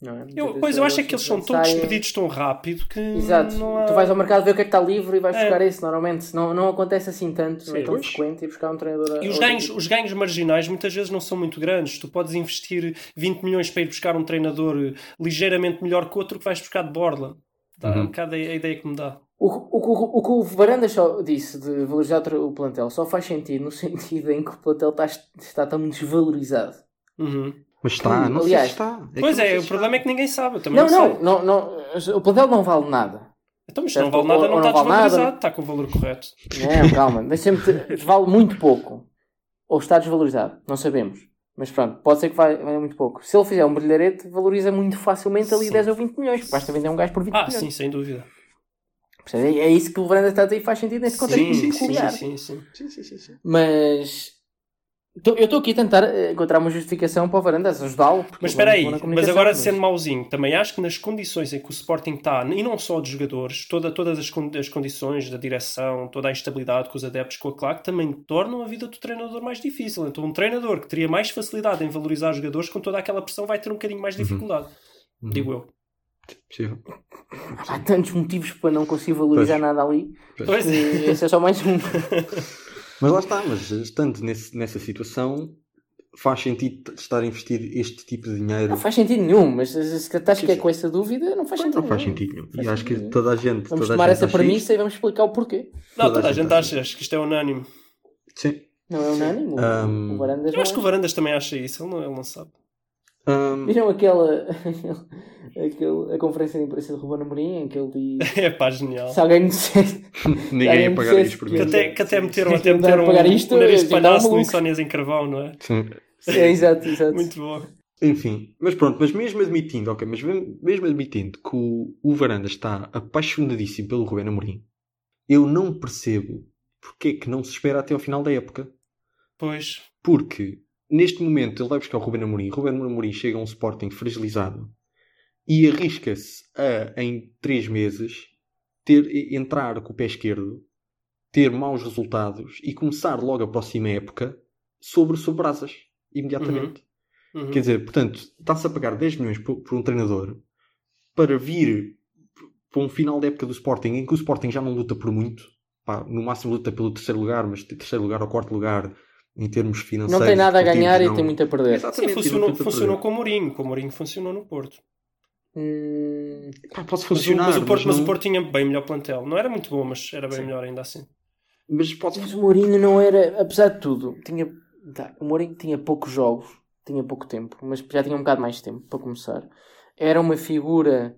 Não é? Eu, pois eu acho é que eles são tão despedidos tão rápido que Exato. não há... Tu vais ao mercado ver o que é que está livre e vais É. buscar esse normalmente. Não, não acontece assim tanto, não é Sim. tão Pois. frequente ir buscar um treinador. E os ganhos, os ganhos marginais muitas vezes não são muito grandes. Tu podes investir 20 milhões para ir buscar um treinador eh, ligeiramente melhor que outro que vais buscar de borla. Dá Uhum. um bocado a, a ideia que me dá. O, o, o, o que o Varandas só disse de valorizar o plantel só faz sentido no sentido em que o plantel está, está tão desvalorizado. Uhum. Mas está, não sei Aliás, se está. que Pois é, o problema é que ninguém sabe. Também Não, não, não, não, não, o plantel não vale nada. Então, mas se não vale nada, não está vale desvalorizado. nada. Está com o valor correto. Não, calma, deixa-me te- vale muito pouco. Ou está desvalorizado, não sabemos. Mas pronto, pode ser que vai muito pouco. Se ele fizer um brilharete, valoriza muito facilmente ali Sim. 10 ou 20 milhões. porque Basta vender um gajo por 20 Ah, milhões. sim, sem dúvida. É isso que o Varandas está a dizer e faz sentido neste contexto Sim, sim, sim, sim. Sim, sim. Mas eu estou aqui a tentar eh, encontrar uma justificação para o Varandas, ajudá-lo. Mas espera aí, na mas agora mas- sendo mauzinho, também acho que nas condições em que o Sporting está, e não só de jogadores, toda, todas as, as condições da direção, toda a instabilidade com os adeptos, com a claque, também tornam a vida do treinador mais difícil. Então um treinador que teria mais facilidade em valorizar os jogadores, com toda aquela pressão, vai ter um bocadinho mais de dificuldade. Uhum. Digo eu. Possível. Há tantos motivos para não conseguir valorizar Pois. nada ali. Pois é. Esse é só mais um. Mas lá está, mas estando nesse, nessa situação, faz sentido estar a investir este tipo de dinheiro. Não faz sentido nenhum, mas se estás que é com essa dúvida, não faz sentido Não faz nenhum. sentido nenhum. Faz E acho que toda a gente. Vamos toda a tomar gente essa premissa e vamos explicar o porquê. Não, Toda a toda a gente gente acha acho que isto é unânime. Sim. Não é unânime? Um, O Varandas Eu acho que o é. Varandas também acha isso, ele não, ele não sabe. Ahm, Viram aquela aquele, a conferência de imprensa de Ruben Amorim em que ele diz É pá, genial. se alguém dissesse ninguém ia pagar isto por que Que mim. até, que até meteram, Sim, até meteram a pagar um, isto, um nariz de então dá palhaço no. Insónias em Carvão, não é? Sim. é, exato, exato. Muito bom. Enfim, mas pronto, mas mesmo admitindo, ok, mas mesmo admitindo que o, o Varanda está apaixonadíssimo pelo Rubén Amorim, eu não percebo porque é que não se espera até ao final da época. Pois. Porque neste momento ele vai buscar o Rubén Amorim, Rubén Amorim chega a um Sporting fragilizado e arrisca-se a, em três meses, ter, entrar com o pé esquerdo, ter maus resultados e começar logo a próxima época sobre, sobre brasas, imediatamente. Uhum. Quer dizer, portanto, está-se a pagar 10 milhões por, por um treinador para vir para um final da época do Sporting em que o Sporting já não luta por muito, pá, no máximo luta pelo terceiro lugar, mas terceiro lugar ou quarto lugar em termos financeiros. Não tem nada a ganhar e não- tem muito a perder. Sim, Exatamente, funcionou, e tem funcionou para com o Mourinho. Com o Mourinho funcionou no Porto. Hum. Pá, pode Mas o, funcionar, mas, o Porto, mas não- o Porto tinha bem melhor plantel. Não era muito bom, mas era bem melhor ainda assim. mas pode mas o Mourinho não era, apesar de tudo, tinha, tá, o Mourinho tinha poucos jogos, tinha pouco tempo, mas já tinha um bocado mais tempo para começar. Era uma figura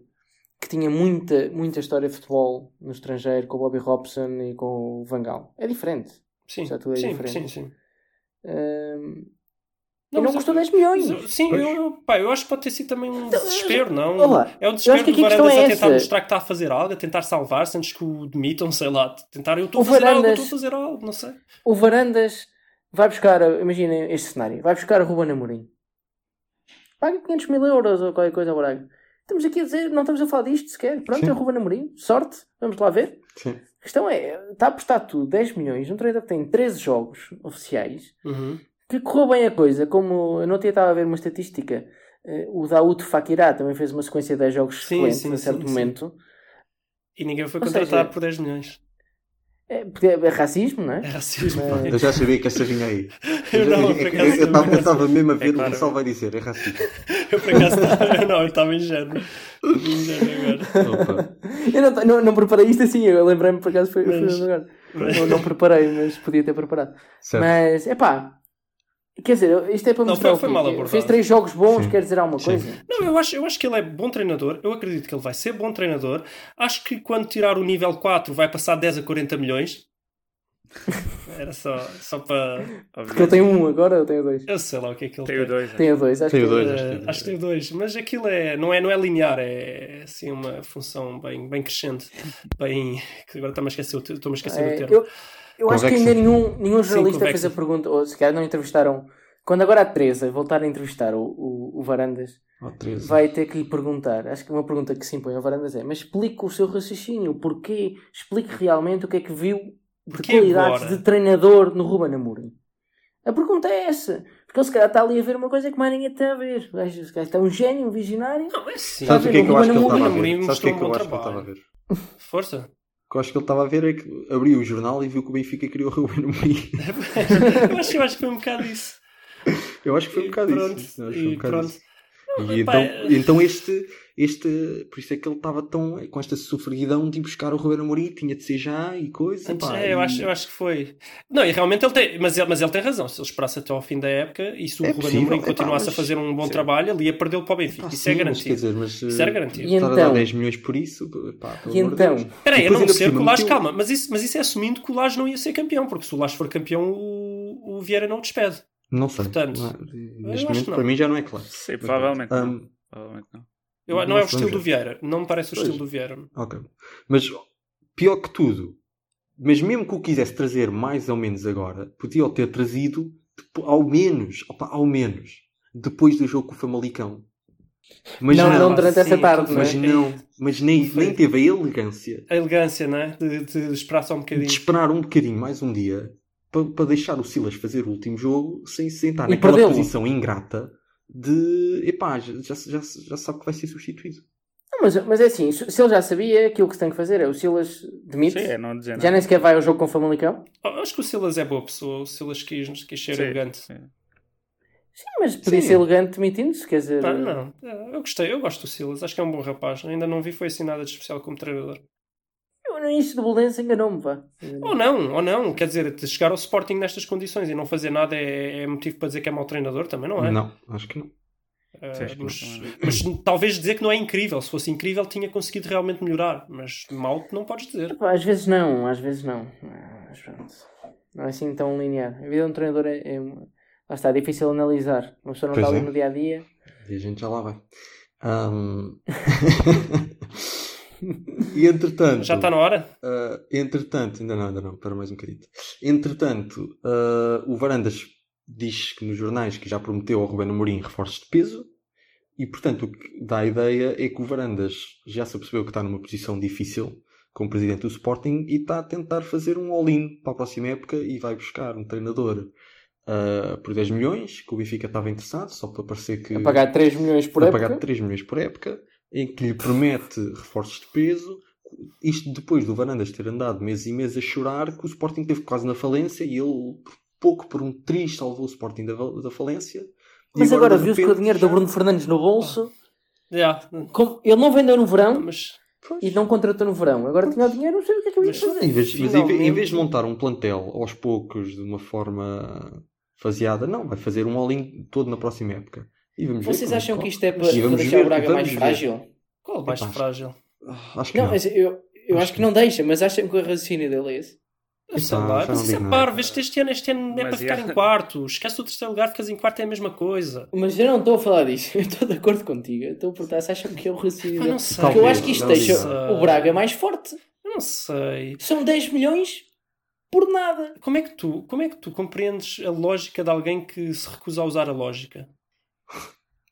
que tinha muita, muita história de futebol no estrangeiro, com o Bobby Robson e com o Van Gaal. É diferente. Sim, é sim, diferente. sim, sim. Hum, Não, e não custou eu- 10 milhões. Sim, eu, eu, pá, eu acho que pode ter sido também um desespero, não? olá, é o eu desespero que do a questão Varandas é a tentar mostrar que está a fazer algo, a tentar salvar-se antes que o demitam, sei lá. Tentar, eu estou a fazer algo, eu Varandas- estou a fazer algo, não sei. O Varandas vai buscar, imagina este cenário, vai buscar o Ruben Amorim. Paga 500 mil euros ou qualquer coisa ao Braga. Estamos aqui a dizer, não estamos a falar disto sequer. Pronto, Sim. é o Ruben Amorim. Sorte, vamos lá ver. Sim. A questão é, está a apostar tudo, 10 milhões, um treinador que tem 13 jogos oficiais, Uhum. que correu bem a coisa, como eu não tinha estado a ver uma estatística, eh, o Daoud Fakirá também fez uma sequência de 10 jogos Sim, excelentes sim, a certo sim, sim. momento. E ninguém foi Ou contratado seja- por 10 milhões. É, porque é racismo, não é? É racismo. Mas- Eu já sabia que esta vinha aí. Eu não, eu- estava- mesmo a ver É o claro. Gonçalo vai dizer, é racista. Eu por acaso estava. Não, eu estava ingênuo. Eu não, não, não preparei isto assim, eu lembrei-me por acaso foi, foi Mas- agora. Não, não preparei, mas podia ter preparado. Certo. Mas, é pá, quer dizer, isto é para Não, mostrar foi- o foi quê? mal Que abordado. Fez três jogos bons, Sim. quer dizer alguma Sim. coisa? Não, eu acho, eu acho que ele é bom treinador. Eu acredito que ele vai ser bom treinador. Acho que quando tirar o nível 4 vai passar de 10 a 40 milhões. Era só, só para. Porque eu tenho um agora, eu tenho dois. Eu sei lá o que é que ele Tenho tem. dois. Tenho dois, acho Tenho que dois. Acho que tem acho que tem dois, mas aquilo é, não, é, não é linear, é assim uma função bem, bem crescente. Bem. que Agora estou-me a esquecer, estou-me a esquecer É, o termo. eu, eu acho que Convexo. ainda nenhum, nenhum jornalista convexo. fez a pergunta, ou se calhar não entrevistaram. Quando agora a Teresa voltar a entrevistar o, o, o Varandas, Oh, vai ter que lhe perguntar. Acho que uma pergunta que se impõe ao Varandas é: mas explique o seu raciocínio, o porquê, explique realmente o que é que viu de Porquê qualidades agora? de treinador no Ruben Amorim. A pergunta é essa. Porque ele se calhar está ali a ver uma coisa que mais ninguém está a ver. O gajo, se calhar está um gênio, um visionário. Não, é. Sabes o que é que eu o acho que ele Ruben estava a Amorim ver? Sabes o que é que eu acho que ele estava a ver? Força. Que eu acho que ele estava a ver é que abriu o jornal e viu que o Benfica criou o Ruben Amorim. eu, acho, eu acho que foi um bocado isso. Eu acho que foi um E bocado pronto, isso. Foi um e bocado pronto. isso. E pá, então, é- então este, este, por isso é que ele estava tão com esta sofreguidão de ir buscar o Ruben Amorim, tinha de ser já e coisa. Antes- pá, é, eu, e- acho, eu acho que foi. Não, e realmente ele tem. Mas ele, mas ele tem razão. Se ele esperasse até ao fim da época e se o É Ruben possível, Amorim epá, continuasse mas- a fazer um bom sim. trabalho, ele ia perdê-lo para o Benfica. Pá, isso é sim, mas garantido. Quer dizer, mas Isso era eh, garantido. E estar a dar então? 10 milhões por isso, pá, pelo E então? Deus. Espera aí, a não ser que o meteu- calma, mas isso, mas isso é assumindo que o Laje não ia ser campeão, porque se o Laje for campeão, o, o Vieira não o despede. Não sei. Portanto, não é- neste momento, para mim, já não é claro. Sim, provavelmente. não. Ahm, Provavelmente não. Eu, Não não é o estilo do. Vieira. Não me parece o Pois. estilo do Vieira. Ok. Mas pior que tudo, mas mesmo que o quisesse trazer mais ou menos agora, podia o ter trazido ao menos, opa, ao menos, depois do jogo com o Famalicão. Mas não, não, não durante sim, essa tarde, não é? mas não, mas nem, nem teve a elegância A elegância, não é? De, de esperar só um de bocadinho. esperar um bocadinho mais um dia para, para deixar o Silas fazer o último jogo sem se sentar naquela posição ingrata de epá, já, já, já, já sabe que vai ser substituído. Não, mas, mas é assim, se ele já sabia, aquilo que se tem que fazer é o Silas demite, Sim, é não dizer já nem sequer vai ao jogo com o Famalicão. Oh, Acho que o Silas é boa pessoa. O Silas quis, quis ser Sim, elegante. sim. Sim, mas podia ser elegante demitindo-se, quer dizer... Pá, não, eu gostei, eu gosto do Silas, acho que é um bom rapaz. Ainda não vi foi assim nada de especial como treinador. Início do Boldense enganou-me, vá. Ou não, ou não, quer dizer, de chegar ao Sporting nestas condições e não fazer nada é, é motivo para dizer que é mau treinador, também não é? Não, acho que não. Sim, que mas, mas talvez dizer que não é incrível. Se fosse incrível, tinha conseguido realmente melhorar. Mas mal não podes dizer. Pá, Às vezes não, às vezes não. Mas pronto. Não é assim tão linear. A vida de um treinador é, é, lá está, é difícil analisar. Uma pessoa não Pois está ali é. no dia a dia. E a gente já lá vai. Ahm. e entretanto. Já está na hora? ah, entretanto, ainda não, ainda não, para mais um bocadinho. Entretanto, ah, o Varandas diz que nos jornais que já prometeu ao Ruben Amorim reforços de peso. E portanto, o que dá a ideia é que o Varandas já se apercebeu que está numa posição difícil como presidente do Sporting e está a tentar fazer um all-in para a próxima época e vai buscar um treinador ah, por 10 milhões, que o Benfica estava interessado, só para parecer que A pagar 3 milhões por a época. pagar 3 milhões por época, em que lhe promete reforços de peso. Isto depois do Varandas ter andado meses e meses a chorar que o Sporting teve quase na falência e ele, por pouco por um triz, salvou o Sporting da, da falência. E Mas agora de viu-se com o dinheiro já- do Bruno Fernandes no bolso. Já. Como ele não vendeu no verão Mas Pois. e não contratou no verão. Agora tinha o dinheiro, não sei o que é que eu ia Mas- fazer. Em vez, mas em em vez de montar um plantel aos poucos de uma forma faseada, não, vai fazer um all-in todo na próxima época. E vamos ver Vocês como acham corre. que isto é para, deixar ver, o Braga mais ver. frágil? qual o mais Epá. frágil? Acho que Não, não. mas eu, eu Acho acho que que não deixa, mas acham que o raciocínio dele é esse? Eu sei lá, mas não isso é parvo. Este, este ano, este ano é para ficar é. em quarto. Esquece o terceiro lugar, ficas em quarto, é a mesma coisa. Mas eu não estou a falar disso. Eu estou de acordo contigo. Eu estou a perguntar se acham que é o raciocínio dele. não sei. Porque eu acho que isto Não deixa sei. o Braga mais forte. Eu não sei. São 10 milhões por nada. Como é que tu, como é que tu compreendes a lógica de alguém que se recusa a usar a lógica?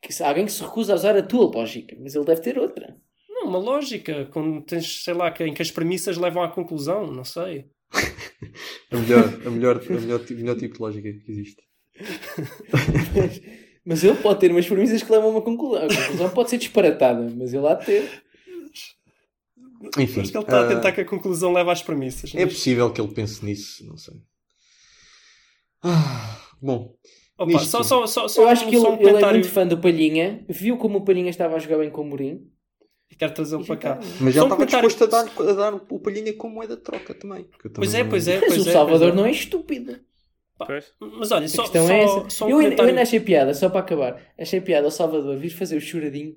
Que se- alguém que se recusa a usar a tua lógica, mas ele deve ter outra. Não, uma lógica, quando tens, sei lá, que- em que as premissas levam à conclusão, não sei. A melhor, a melhor, a melhor, melhor tipo de lógica que existe. Mas, mas ele pode ter umas premissas que levam a uma conclusão. A conclusão pode ser disparatada, mas ele há de ter. Enfim, Acho que ele está a ah, tentar que a conclusão leve às premissas. é mas- possível que ele pense nisso, não sei. Ah, bom, Opa, só, só, só, só Eu acho um- que ele, um ele é comentário. muito fã do Palhinha, viu como o Palhinha estava a jogar bem com o Mourinho. Quero trazê-lo para cá. mas já um estava comentário- disposto a dar, a dar o palhinha como moeda de troca também. que eu Pois também é, pois é. Mas pois o é, Salvador pois é. não é estúpido. Pois. Mas olha, A só, questão só, é essa. só um eu, ainda- eu comentário. ainda achei piada, só para acabar. Achei piada o Salvador vir fazer o choradinho.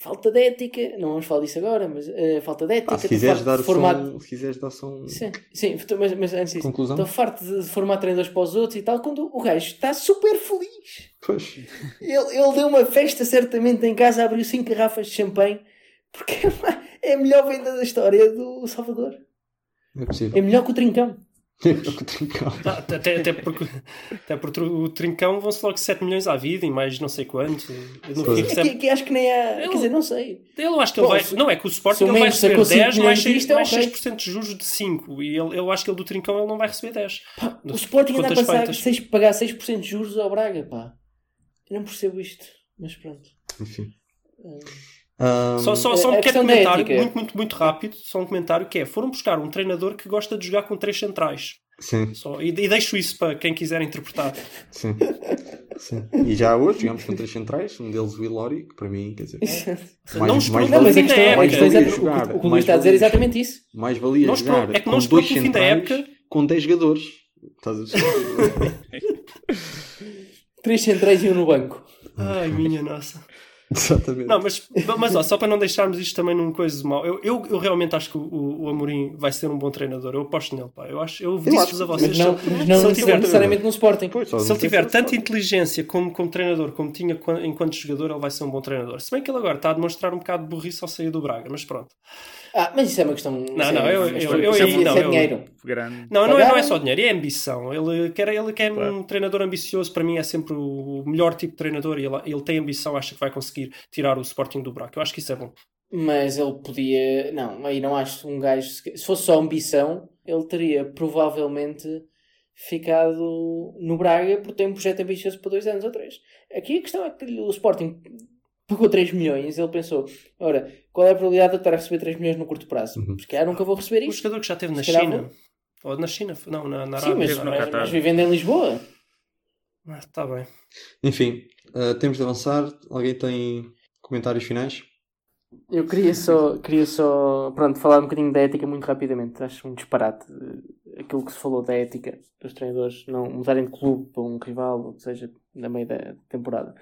Falta de ética. Não vamos falar disso agora, mas eh, falta de ética. Pá, se quiseres dar formato. som, se quiseres dar som... Sim, sim, estou- mas, mas antes disso, Conclusão? estou farto de de formar treinadores para os outros e tal, quando o gajo está super feliz. Pois, Ele, ele deu uma festa certamente em casa, abriu cinco garrafas de champanhe, porque é uma- é a melhor venda da história do Salvador. é possível. É melhor que o Trincão. Ah, Até, até, porque, até porque o Trincão vão-se logo 7 milhões à vida e mais não sei quanto. E no fim É recebe- que, que acho que nem há. Eu- Quer dizer, não sei. Ele, eu acho que ele vai. se- Não, é que o Sporting ele vai Mendes receber sacou cinco 10 mais, milhões 6, disto, é mais ok. 6% de juros de 5. E ele, eu acho que ele do Trincão ele não vai receber 10. O Sporting anda a passar feitas. seis, pagar 6% de juros ao Braga, pá. Eu não percebo isto, mas pronto. Enfim. Hum. Ah, Só, só, só a um pequeno comentário, ética. muito, muito, muito rápido. Só um comentário que é: foram buscar um treinador que gosta de jogar com três centrais. Sim, Só, e, e deixo isso para quem quiser interpretar. sim. sim. E já hoje jogamos com três centrais, um deles o Ilori, que para mim, quer dizer, mais, não mais Não, mas a fim da questão, é valia exata- jogar, o que- o mais Luís está a dizer é exatamente isso. mais valia Não jogar é que não com esperou dois fim da centrais época. com 10 jogadores. Estás a ver? Três centrais e um no banco. Ai, minha nossa. Exatamente. Não, mas, mas ó, só para não deixarmos isto também num coisa de mau, eu, eu, eu realmente acho que o, o Amorim vai ser um bom treinador. Eu aposto nele, pá. Eu acho, eu disse-vos a vocês. Mas não, se- mas se não ele tiver, necessariamente no Sporting. Pois, se não ele tiver se tanta inteligência como, como treinador, como tinha quan- enquanto jogador, ele vai ser um bom treinador. Se bem que ele agora está a demonstrar um bocado de burrice ao sair do Braga, mas pronto. Ah, mas isso é uma questão. Não, não, eu- eu- é- não, é eu- dinheiro. Grande. Não, não é, não é só dinheiro, é ambição. Ele quer, ele quer Claro. um treinador ambicioso, para mim é sempre o melhor tipo de treinador e ele, ele tem ambição, acha que vai conseguir tirar o Sporting do buraco. Eu acho que isso é bom. Mas ele podia. Não, aí não acho um gajo. Se fosse só ambição, ele teria provavelmente ficado no Braga porque tem um projeto ambicioso para dois anos ou três. Aqui a questão é que o Sporting pagou 3 milhões e ele pensou: ora, qual é a probabilidade de eu estar a receber 3 milhões no curto prazo? Uhum. Porque calhar nunca vou receber Um isto. jogador que já esteve na Se calhar China. Ou na China, não, na, na Sim, Arábia. mas, no mas, Qatar. mas vivendo em Lisboa. Ah, tá bem. Enfim, ah, temos de avançar. Alguém tem comentários finais? Eu queria só, queria só pronto, falar um bocadinho da ética muito rapidamente. Acho um disparate eh, aquilo que se falou da ética dos treinadores não mudarem de clube para um rival, ou seja, na meio da temporada.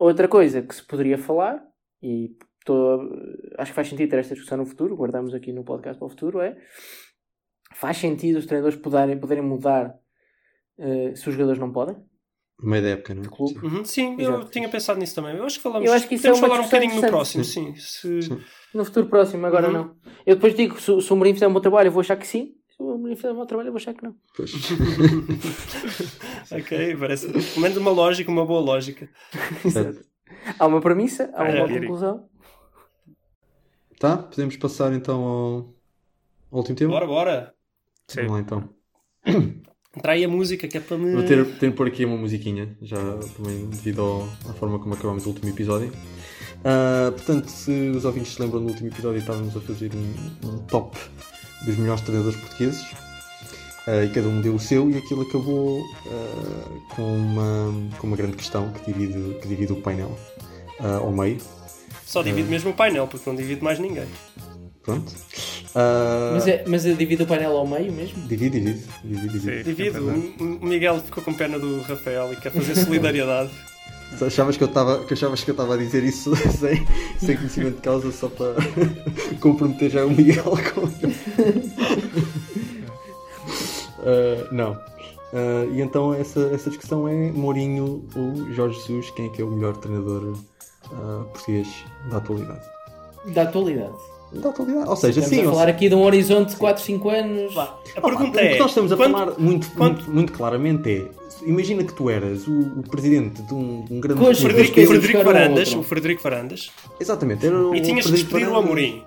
Outra coisa que se poderia falar, e tô, acho que faz sentido ter esta discussão no futuro, guardamos aqui no podcast para o futuro, é faz sentido os treinadores poderem, poderem mudar eh, se os jogadores não podem? No meio da época, não é? De clube. Sim. Uhum, sim, eu Exato. tinha pensado nisso também. Eu acho que falamos. Eu acho que isso é uma falar um bocadinho no próximo, sim. Se- Sim. No futuro próximo, agora Uhum. não. Eu depois digo, se, se o Mourinho fizer um bom trabalho, eu vou achar que sim. O Mourinho fizer um bom trabalho, eu vou achar que não. Pois. ok, parece pelo menos uma lógica, uma boa lógica. Certo. Há uma premissa, há uma boa conclusão. Tá, podemos passar então ao, ao último tema? Bora, bora. Sim. Vamos lá então. Aí a música que é para me. Vou ter, ter de pôr aqui uma musiquinha, já também devido ao- à forma como acabámos o último episódio. Ah, portanto, se os ouvintes se lembram do último episódio, estávamos a fazer um, um top dos melhores treinadores portugueses Ah, e cada um deu o seu, e aquilo acabou ah, com, uma, com uma grande questão que divide, que divide o painel ah, ao meio. Só divide mesmo o painel, porque não divide mais ninguém. Pronto. Mas, é, mas eu divido o painel ao meio mesmo? Divide, divide, divide, divide. Sim. Divide. É o Miguel ficou com pena do Rafael e quer fazer solidariedade. Achavas que eu estava que achavas que eu estava a dizer isso sem, sem conhecimento de causa só para comprometer já o Miguel com Ah, não. Ah, e então essa, essa discussão é Mourinho ou Jorge Jesus, quem é que é o melhor treinador ah, português da atualidade? Da atualidade. Da atualidade. Ou seja, Estamos sim, a falar seja, aqui de um horizonte de 4, 5 anos. Vá, a Opa, pergunta o é. que nós estamos a quanto- falar muito, quanto- muito, muito claramente é imagina que tu eras o, o presidente de um, um grande clube Frederico, o Frederico Varandas, o Frederico Varandas, Exatamente, era o e tinhas que despedir o. Amorim.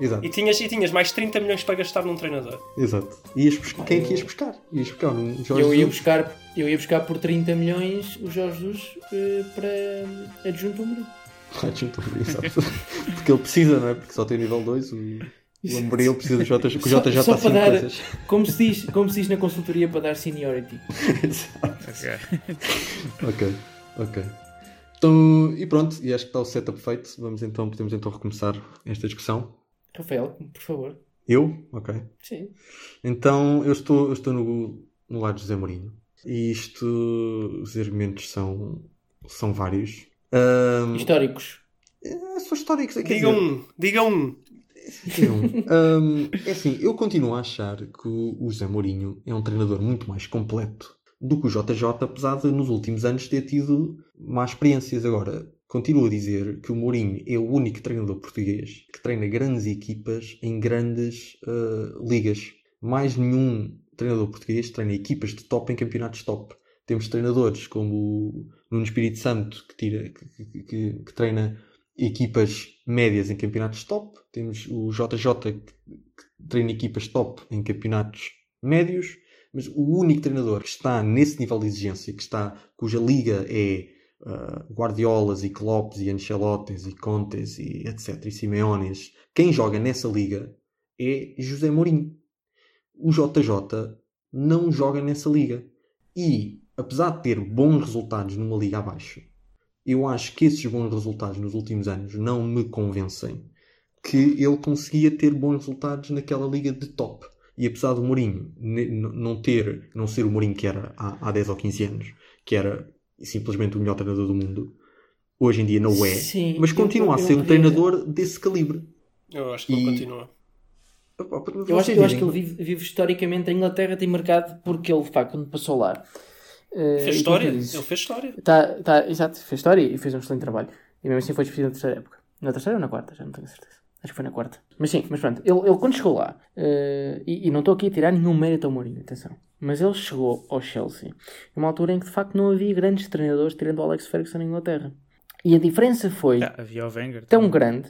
Exato. E tinhas, e tinhas mais 30 milhões para gastar num treinador. Exato. Ias buscar, quem é que ias buscar? Ias buscar um Jorge Eu ia, Jesus. buscar, eu ia buscar por 30 milhões o Jorge Jesus eh, para adjunto ao Mourinho. Ah, junto ao Mourinho, exato. Porque ele precisa, não é? Porque só tem nível 2. O... O Amorim precisa do JJ, que o Só- JJ só está dar- coisas. Como se, diz, como se diz na consultoria para dar seniority. Ok. Ok, ok. Então, e pronto, e acho que está o setup feito. Vamos então, podemos então recomeçar esta discussão. Rafael, por favor. Eu? Ok. Sim. Então, eu estou, eu estou no, no lado de José Mourinho. E isto, os argumentos são, são vários. Ahm, Históricos. é, são históricos. quer Diga dizer, um, diga um. Hum, é assim, eu continuo a achar que o José Mourinho é um treinador muito mais completo do que o JJ, apesar de nos últimos anos ter tido más experiências. Agora, continuo a dizer que o Mourinho é o único treinador português que treina grandes equipas em grandes uh, ligas. Mais nenhum treinador português treina equipas de top em campeonatos top. Temos treinadores como o Nuno Espírito Santo, que, tira, que- que- que treina equipas médias em campeonatos top. Temos o JJ, que, treina equipas top em campeonatos médios. Mas o único treinador que está nesse nível de exigência, que está, cuja liga é ah, Guardiolas e Kloppes e Ancelotes e Contes e etc. e Simeones, quem joga nessa liga é José Mourinho. O JJ não joga nessa liga. E, apesar de ter bons resultados numa liga abaixo, eu acho que esses bons resultados nos últimos anos não me convencem que ele conseguia ter bons resultados naquela liga de top. E apesar do Mourinho não ter, não ser o Mourinho que era há, há 10 ou 15 anos, que era simplesmente o melhor treinador do mundo, hoje em dia não é, Sim, mas continua a ser um treinador desse calibre. Eu acho que ele E- continua. Eu acho, eu acho que ele vive, vive historicamente. A Inglaterra tem mercado porque ele, pá, quando passou lá. eh, Fez história. Ele fez história. Tá, tá, exato, fez história e fez um excelente trabalho. E mesmo assim foi despedido na terceira época. Na terceira ou na quarta? Já não tenho certeza. Acho que foi na quarta. Mas sim, mas pronto. Ele, ele quando chegou lá, eh, e, e não estou aqui a tirar nenhum mérito ao Mourinho, atenção. Mas ele chegou ao Chelsea numa altura em que de facto não havia grandes treinadores tirando o Alex Ferguson na Inglaterra. E a diferença foi Ah, havia o Wenger. tão também. grande.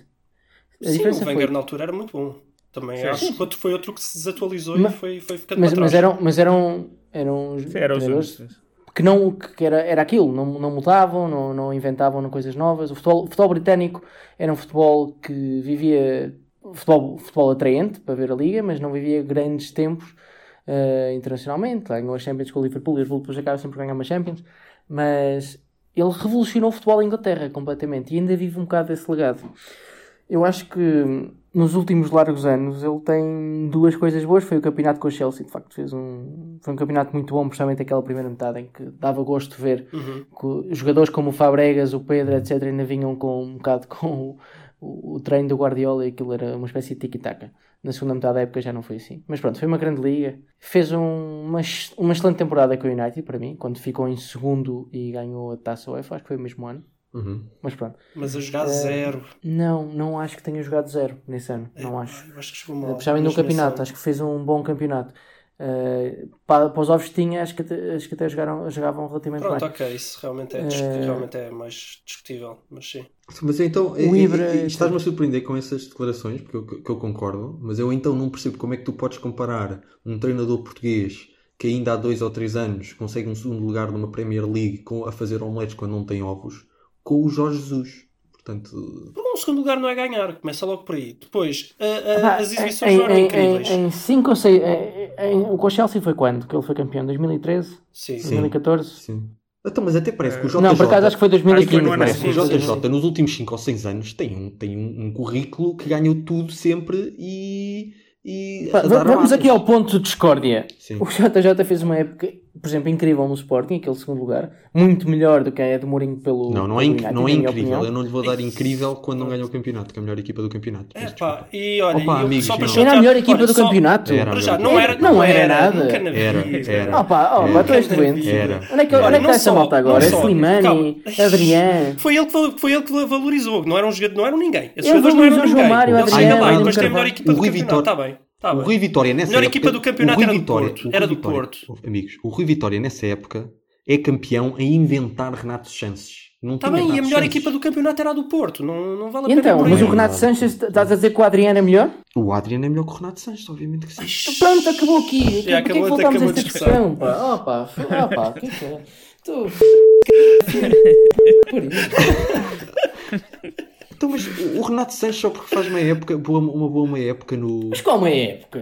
A Sim, diferença o Wenger foi na altura era muito bom. Também Sim. acho que outro- foi outro que se desatualizou Ma- e foi, foi ficando mas, para mas trás. eram, mas eram, eram Sim, era os treinadores únicos. Que não que era, era aquilo, não, não mudavam, não, não inventavam coisas novas. O futebol, o futebol britânico era um futebol que vivia futebol, futebol atraente para ver a liga, mas não vivia grandes tempos eh, internacionalmente. Ganhou as Champions com o Liverpool, o Liverpool depois acaba sempre ganhar uma Champions, mas ele revolucionou o futebol em Inglaterra completamente e ainda vive um bocado desse legado. Eu acho que nos últimos largos anos ele tem duas coisas boas. Foi o campeonato com o Chelsea, de facto, fez um, foi um campeonato muito bom, principalmente aquela primeira metade em que dava gosto de ver Uhum. que jogadores como o Fabregas, o Pedro, etc., ainda vinham com um bocado com o, o, treino do Guardiola e aquilo era uma espécie de tiki-taka. Na segunda metade da época já não foi assim. Mas pronto, foi uma grande liga. Fez um- uma, uma excelente temporada com o United, para mim, quando ficou em segundo e ganhou a taça UEFA, acho que foi o mesmo ano. Uhum. Mas pronto. Mas a jogar Eh, zero. Não, não acho que tenha jogado zero nesse ano. Não acho. Eu acho que chegou mal. Mas nesse campeonato, acho que fez um bom campeonato. Uh, para, para os ovos tinha, acho que até, acho que até jogaram, jogavam relativamente Pronto, bem. ok, isso realmente é, Eh, realmente é mais discutível, mas sim. Mas então, O Ibra- e- estás-me a surpreender com essas declarações, porque eu, que eu concordo, mas eu então não percebo como é que tu podes comparar um treinador português que ainda há dois ou três anos consegue um segundo lugar numa Premier League com, a fazer omeletes quando não tem ovos, com o Jorge Jesus. Portanto, Um segundo lugar não é ganhar, começa logo por aí. Depois, a- a- Pá, as exibições em, não eram em, incríveis. Em 5 ou 6. O com o Chelsea foi quando? Que ele foi campeão? 2013? Sim, Sim. 2014? sim. Então, mas até parece que o JJ... Não, por acaso acho que foi 2015. Acho que foi no ano parece. Parece que o JJ nos últimos 5 ou 6 anos tem um, tem um, um currículo que ganhou tudo sempre e. e Pá, Vamos aqui ao ponto de discórdia. Sim. O JJ fez uma época, por exemplo, incrível no Sporting, aquele segundo lugar, muito melhor do que a é de Mourinho pelo. Não, não é, inc- não é incrível. opinião. Eu não lhe vou dar incrível quando não ganha o campeonato, que é a melhor equipa do campeonato. É pá, e olha, Opa, eu, amigos, só para não. chatear- Era a melhor equipa olha, do só- campeonato. Era. Já, não era, Não era nada. Nunca na Era, era. Oh pá, oh, Era. tu és doente. Era. Onde é que, Era. onde é que Não está essa só- malta agora? não É só- Slimani, calma. Adriano. Foi ele, que, foi ele que valorizou, não eram, os jogadores- não eram ninguém. Esses jogadores não eram valorizou ninguém. João Mário, Ele Adriano, chega lá e depois tem a melhor equipa O do Rui campeonato. Está bem. Tá o bem. Rui Vitória nessa Melhor época. equipa do campeonato era do Vitória- Porto, era do Vitória- Porto. Amigos, o Rui Vitória nessa época é campeão em inventar Renato Chances. Não Está bem, e a melhor Sanches. equipa do campeonato era a do Porto. Não, não vale a pena então, mas o Renato. Sanches, estás a dizer que o Adriano é melhor? O Adriano é melhor que o Renato Sanches, obviamente que sim. Pronto, acabou aqui. Já Porquê que acabou- voltamos acabou a a esta discussão. Pá? Oh, pá, oh, pá, o que é que é? Tu. Então, mas o Renato Sanches só porque faz uma época, boa- uma boa uma época no. Mas qual é a época?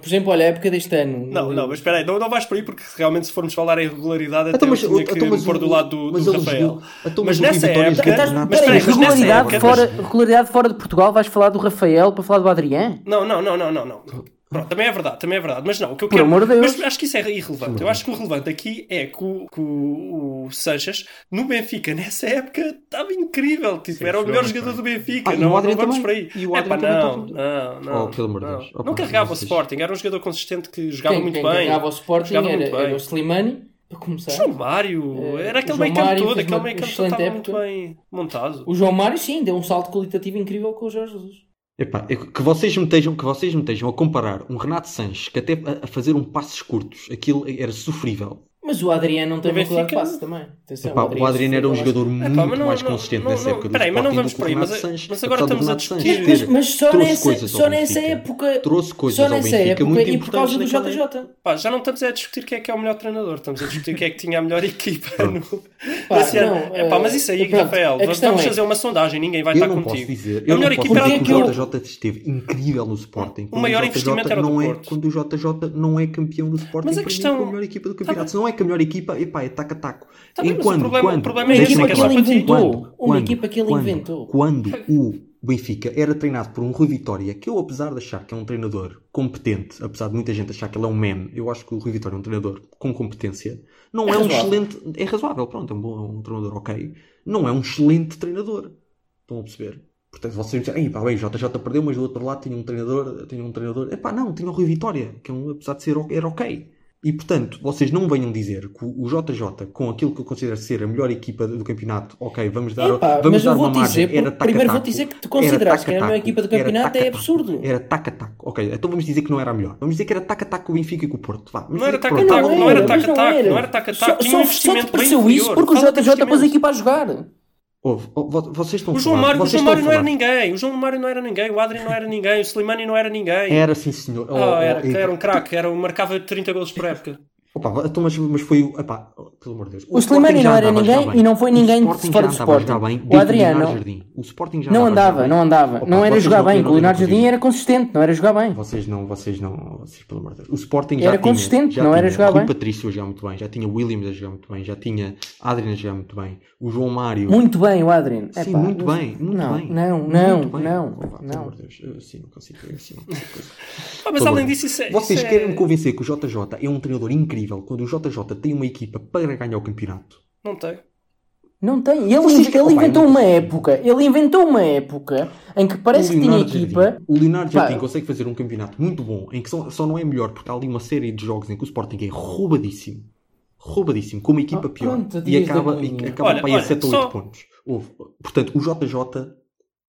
Por exemplo, olha a época deste ano. Não, não, mas espera aí, não, não vais por aí porque realmente se formos falar em regularidade até Então, mas- eu tinha que então, pôr do lado do, mas do Rafael. jogou- então, mas nessa época... Estás- Mas Peraí, regularidade, época... fora, mas- regularidade fora de Portugal, vais falar do Rafael para falar do Adrián? Não, não, não, não, não, não. Pronto, também é verdade, também é verdade. Mas não, o que eu Por quero. amor de Deus. Mas acho que isso é irrelevante. Eu acho que o relevante aqui é que o, que o, o Sanches, no Benfica, nessa época, estava incrível. Tipo, Sim, era o melhor jogador do Benfica. Ah, não, não vamos por aí. E o É pá, não, não, não. Oh, pelo amor de não. Deus. Oh, Não carregava o Sporting, era um jogador consistente que jogava Quem, muito quem bem. carregava o Sporting Jogava era, muito era bem. o Slimani, para começar. João Mário, Eh, era aquele meio campo todo, aquele meio campo estava muito bem montado. O João Mário, sim, deu um salto qualitativo incrível com o Jorge Jesus. Epá, é que vocês me estejam, que vocês me estejam a comparar um Renato Sanches que até a, fazer um passos curtos, aquilo era sofrível. Mas o Adriano não teve O qualidade de Benfica- passe também. Atenção, Epá, o Adriano era um jogador muito Epá, não- mais não- consistente não- nessa não- época do peraí, mas não vamos o por aí, mas- Sanches, mas agora estamos a discutir- Mas, mas só, nessa, ao só nessa Benfica. época. Trouxe coisas só ao nessa Benfica época muito e por causa do JJ. Pá, já não estamos a discutir quem é que é o melhor treinador, estamos a discutir quem é que tinha a melhor equipa. No... Pá, ano. não, Epá, eh, mas isso aí, pronto, Rafael, a vamos é- fazer uma sondagem, ninguém vai Eu estar não contigo. posso dizer, A eu melhor não posso equipa dizer era que do o Porto. JJ esteve incrível no Sporting. Quando maior investimento era do não é, Porto. Quando o JJ não é campeão do Sporting, Mas a para mim, questão- foi a melhor equipa do campeonato. Se não é que a melhor equipa, epá, é taco-a-taco. Tá bem, mas o Enquanto, problema- o quando, problema é esse, é que ele inventou. Quando, Uma equipa que ele inventou. Quando o Benfica era treinado por um Rui Vitória, que eu, apesar de achar que é um treinador competente, apesar de muita gente achar que ele é um man, eu acho que o Rui Vitória é um treinador com competência. Não É é, um excelente. É razoável, pronto, é um, bom, um treinador ok. Não é um excelente treinador. Estão a perceber? Portanto, vocês dizem, "Ei, pá, bem, JJ perdeu, mas do outro lado tinha um treinador, tinha um treinador. Epá, não, tinha o Rui Vitória, que é um, apesar de ser o- era ok. E portanto, vocês não venham dizer que o JJ, com aquilo que eu considero ser a melhor equipa do campeoto, ok, vamos dar, Epá, vamos mas dar eu uma vou margem, dizer, era porque primeiro vou dizer que tu era consideraste que era a melhor equipa do era campeonato, é absurdo. Era taca-taco, ok, então vamos dizer que não era a melhor. Vamos dizer que era taca-taco com o Benfica e com o Porto. Vá, vamos Não era dizer que taca-taco, pronto, não era taca-taco, não era taca-taco, Só, um só, só te pareceu isso porque o JJ pôs a equipa a jogar. Ouve, oh, vo- vocês estão O João Mário, o João Mário não era ninguém, o João Mário não era ninguém, o Adrien não era ninguém, o Slimani não era ninguém. Era sim, senhor. Oh, Ah, oh, era, e- era um craque, era, marcava 30 golos por época. Opa, então, mas, mas foi o. Epá, pelo amor de Deus. O Slimani Sporting já não era ninguém bem. e não foi O ninguém Sporting fora já do andava a jogar Sporting. bem O Adriano. O Sporting já Não andava não andava. Opa, não era jogar não bem. o Leonardo Jardim era consistente, não era jogar bem. Vocês não, vocês não, vocês, pelo amor de Deus. O Sporting já Era tinha, consistente, já não era tinha jogar Rui bem. Patrício a jogar muito bem, já tinha Williams a jogar muito bem, já tinha Adrian a jogar muito bem, o João Mário. Muito bem, o Adriano. Sim, Epá, muito não- bem, muito não, bem. Não, Muito não, não, Pelo não. amor de Deus, eu assim não consigo, assim não consigo. coisa. Mas além disso, isso é. Vocês é- querem me convencer que o JJ é um treinador incrível quando o JJ tem uma equipa para ganhar o campeonato? Não tem. Não tem. Ele, Vocês ele Opa, inventou uma época. Ele inventou uma época em que parece que tinha equipa. Jardim, o Leonardo Pá. Jardim consegue fazer um campeonato muito bom em que só, só não é melhor porque há ali uma série de jogos em que o Sporting é roubadíssimo. Roubadíssimo, com uma equipa Ah, pior. e acaba, e acaba Olha, para aí a olha, 7 ou só- 8 pontos. Houve. Portanto, o JJ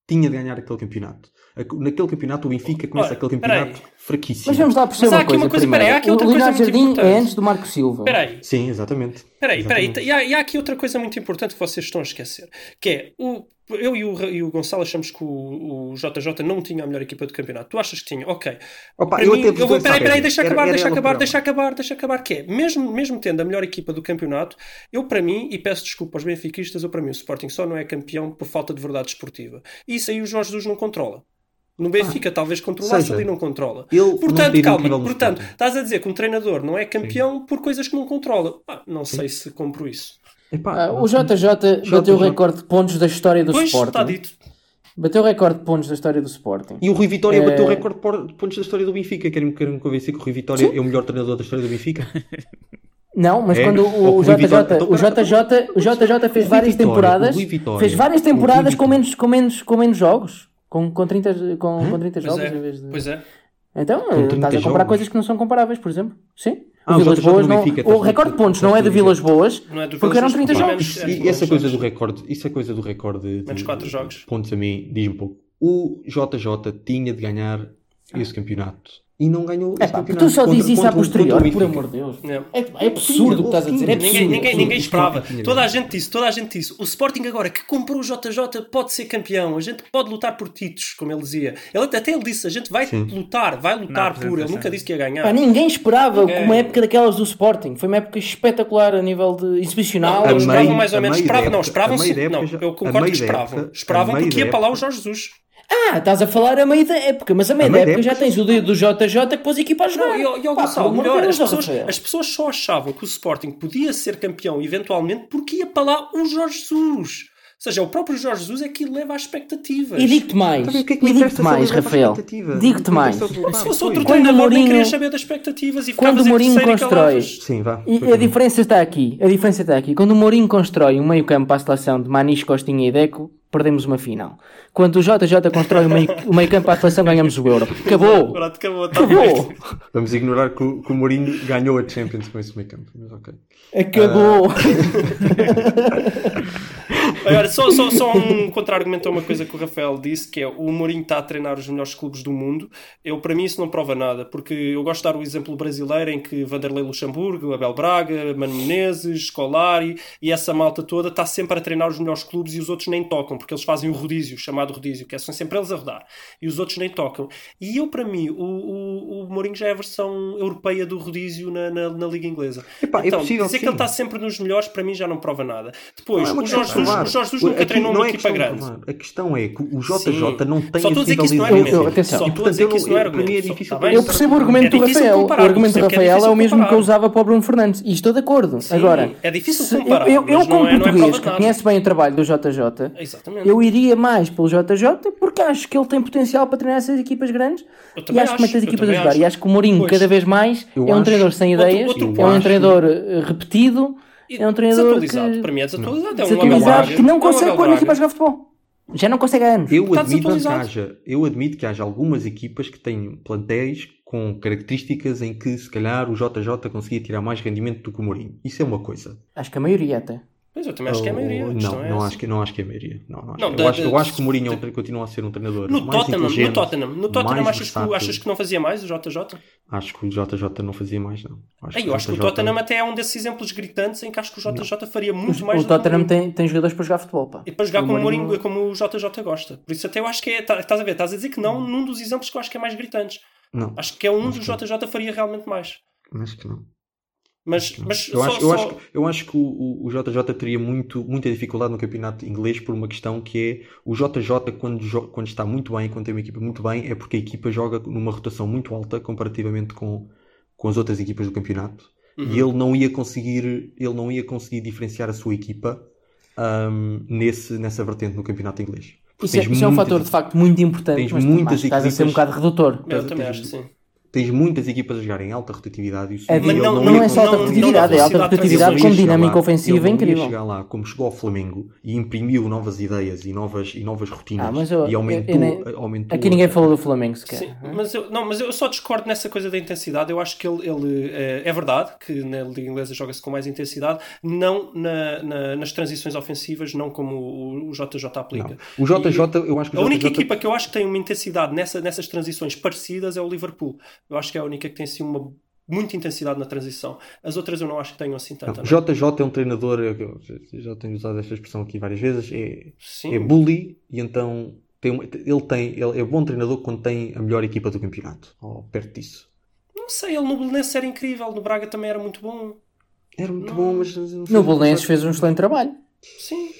tinha de ganhar aquele campeonato. Naquele campeonato, o Benfica começa Olha, aquele peraí. campeonato fraquíssimo. Mas vamos lá perceber Mas há uma aqui coisa. uma coisa, primeiro. peraí, há aqui o outra coisa Leonardo muito Jardim importante. é antes do Marco Silva. Espera aí. Sim, exatamente. Espera aí, espera aí. Exatamente. E há, e há aqui outra coisa muito importante que vocês estão a esquecer. Que é, o, eu e o, e o Gonçalo achamos que o, o JJ não tinha a melhor equipa do campeonato. Tu achas que tinha? Ok. Opa, Para eu mim, até eu vou, peraí, peraí, deixa Era- acabar, era deixa acabar, deixa acabar, deixa acabar, que é, mesmo, mesmo tendo a melhor equipa do campeonato, eu para mim, e peço desculpa aos benfiquistas, eu para mim o Sporting só não é campeão por falta de verdade esportiva. E isso aí o Jorge Jesus não controla. No Benfica talvez controlasse, seja, ali não controla. portanto, calma, portanto, estás a dizer que um treinador não é campeão por coisas que não controla. Ah, não sei se compro isso. Epá, Ah, o JJ bateu o JJ. recorde de pontos da história do Pois, está Sporting. dito. Bateu o recorde de pontos da história do Sporting. E o Rui Vitória É- bateu o recorde de pontos da história do Benfica. Querem-me querem convencer que o Rui Vitória é o melhor treinador da história do Benfica? Não, mas É? quando o, o JJ, Vitória- então, o JJ, o JJ fez Rui várias Vitória, temporadas, fez várias temporadas com menos, com menos, com menos jogos, com, com 30, com, com 30 Pois jogos é, em vez de. pois é. Então, Com 30 estás a comparar jogos. coisas que não são comparáveis, por exemplo. Sim. Ah, o Vilas Boas não. Benfica, O recorde de pontos não é de Vilas. Boas, Não é do porque eram Vilas 30 Boas, jogos. menos- E, e essa coisa do recorde, isso é coisa do recorde de, jogos. pontos a mim, diz um pouco. O JJ tinha de ganhar esse campeonato. E não ganhou É pá, tu só contra- dizes isso a o- posteriori, por amor de Deus. É. É, é absurdo o que estás a dizer, é absurdo. Ninguém, ninguém, ninguém esperava. Toda a gente disse, toda a gente disse. O Sporting agora que comprou o JJ pode ser campeão. A gente pode lutar por títulos, como ele dizia. Ele, até ele disse, a gente vai Sim. lutar, vai lutar Na por. Ele nunca disse que ia ganhar. Pá, ninguém esperava Ninguém. uma época daquelas do Sporting. Foi uma época espetacular a nível de. Não, eles esperavam mais ou menos. Esperavam, não, época- esperavam a meio sim. da Não, eu concordo que esperavam. Esperavam porque ia para lá o Jorge Jesus. Ah, estás a falar a meio da época, mas a meio A da meio da época já época- tens o dedo do JJ que pôs a equipa a jogar. Não, e, e Pá, Gonçalo, melhor, as pessoas, as pessoas só achavam que o Sporting podia ser campeão eventualmente porque ia para lá o Jorge Jesus. Ou seja, o próprio Jorge Jesus é que leva às expectativas. E digo-te mais, Também o que é que e digo-te mais, Rafael. Digo-te mais. Se fosse outro Quando o treinador, nem Mourinho- querias saber das expectativas e Quando o Mourinho constrói- calavas. Sim, vá. E a diferença está aqui. A diferença está aqui. Quando o Mourinho constrói um meio campo para a seleção de Manis, Costinha e Deco, perdemos uma final. Quando o JJ constrói o meio, o meio campo a seleção, ganhamos o Euro. Acabou! Pronto, acabou, tá Acabou! Vamos ignorar que o, que o Mourinho ganhou a Champions com esse meio campo. Mas ok. Acabou! Agora, só, só, só um contra-argumento a uma coisa que o Rafael disse, que é o Mourinho está a treinar os melhores clubes do mundo. Eu, para mim, isso não prova nada, porque eu gosto de dar o exemplo brasileiro em que Vanderlei Luxemburgo, Abel Braga, Mano Menezes, Scolari e essa malta toda está sempre a treinar os melhores clubes e os outros nem tocam, porque eles fazem o rodízio, chamado rodízio, que é, são sempre eles a rodar, e os outros nem tocam. E eu, para mim, o, o, o Mourinho já é a versão europeia do rodízio na, na, na Liga Inglesa. Epá, é então, possível dizer que que ele sim. está sempre nos melhores, para mim já não prova nada. Depois, Não é o Jorge Jesus, o Jorge Jesus nunca treinou uma é equipa grande. A questão é que o JJ Sim. não tem Só estou a dizer que isso não é argumento. Eu- atenção. Só E, estou a dizer portanto, que isso não é eu- é argumento. difícil Tá? Eu percebo o argumento É do Rafael. O argumento do é Rafael é, o mesmo que eu usava para o Bruno Fernandes. E estou de acordo. Sim, Agora, é difícil comparar, eu, eu, como é- é português que conhece bem o trabalho do JJ, Exatamente. eu iria mais pelo JJ porque acho que ele tem potencial para treinar essas equipas grandes e acho que mete as equipas a jogar. acho. E acho que o Mourinho, Pois. cada vez mais, Eu é um acho- treinador sem outro- ideias, outro é um treinador eh, repetido, E é um treinador desatualizado. que, Para mim é desatualizado. É um desatualizado que não É consegue pôr a Braga. equipa a jogar futebol. Já não consegue há anos. Eu Está admito, que haja, eu admito que haja algumas equipas que têm plantéis com características em que se calhar o JJ conseguia tirar mais rendimento do que o Mourinho. Isso é uma coisa. Acho que a maioria até. Mas eu também acho que é a maioria. a não, é não essa. acho, que, não acho que é a maioria. Não, não acho. Não, eu, da- acho, da- eu acho que o Mourinho é de- tre- continua a ser um treinador No mais Tottenham, no Tottenham, no Tottenham achas, que, achas que não fazia mais o JJ? Acho que o JJ não fazia mais, não. Acho Ei, eu acho que o Tottenham até é um desses exemplos gritantes em que acho que o JJ faria muito mais O do que Tottenham tem, tem jogadores para jogar futebol. Pá. E para jogar O como o Mourinho- Mourinho, como o JJ gosta. Por isso até eu acho que é. tá- Estás a ver? Estás a dizer que não num dos exemplos que eu acho que é mais gritantes. Não, Acho que é um que JJ faria realmente mais. acho que não. Mas, mas Eu só, acho, eu, só- acho, eu acho que o, o JJ teria muito, muita dificuldade no campeonato inglês por uma questão que é o JJ, quando, quando está muito bem, quando tem uma equipa muito bem, é porque a equipa joga numa rotação muito alta comparativamente com, com as outras equipas do campeonato. Uhum. E ele não ia conseguir, ele não ia conseguir diferenciar a sua equipa ahm, nesse, nessa vertente no campeonato inglês. Porque Isso é, tens isso é um muitas- fator de facto muito importante, tens mas muitas mas estás a ser um equipas- bocado redutor. eu também acho que sim. Tens muitas equipas a jogar em alta rotatividade. e isso- É, e mas ele não, ia é só alta não- não é alta Ele com não dinâmica lá- ofensiva não incrível. chegar lá como chegou ao Flamengo e imprimiu novas ideias e novas, e novas rotinas Ah, mas eu- e aumentou, eu nem- aumentou Aqui ninguém falou do Flamengo sequer. Sim, mas eu, não, mas eu só discordo nessa coisa da intensidade. Eu acho que ele, ele, eh, é verdade que na Liga Inglesa joga-se com mais intensidade, não na- na- nas transições ofensivas, não como o, o JJ aplica. Não. O JJ, eu acho que o A única JJ equipa que eu acho que tem uma intensidade nessa, nessas transições parecidas é o Liverpool. Eu acho que é a única que tem assim uma muita intensidade na transição. As outras eu não acho que tenham assim tanta. o não. JJ é um treinador, eu já tenho usado esta expressão aqui várias vezes, é, Sim. é bully e então tem, uma- ele, tem, ele é bom treinador quando tem a melhor equipa do campeonato, ou perto disso. Não sei, ele no Belenenses era incrível, no Braga também era muito bom. Era muito Não. bom, mas... No Belenenses fez um excelente trabalho. Sim.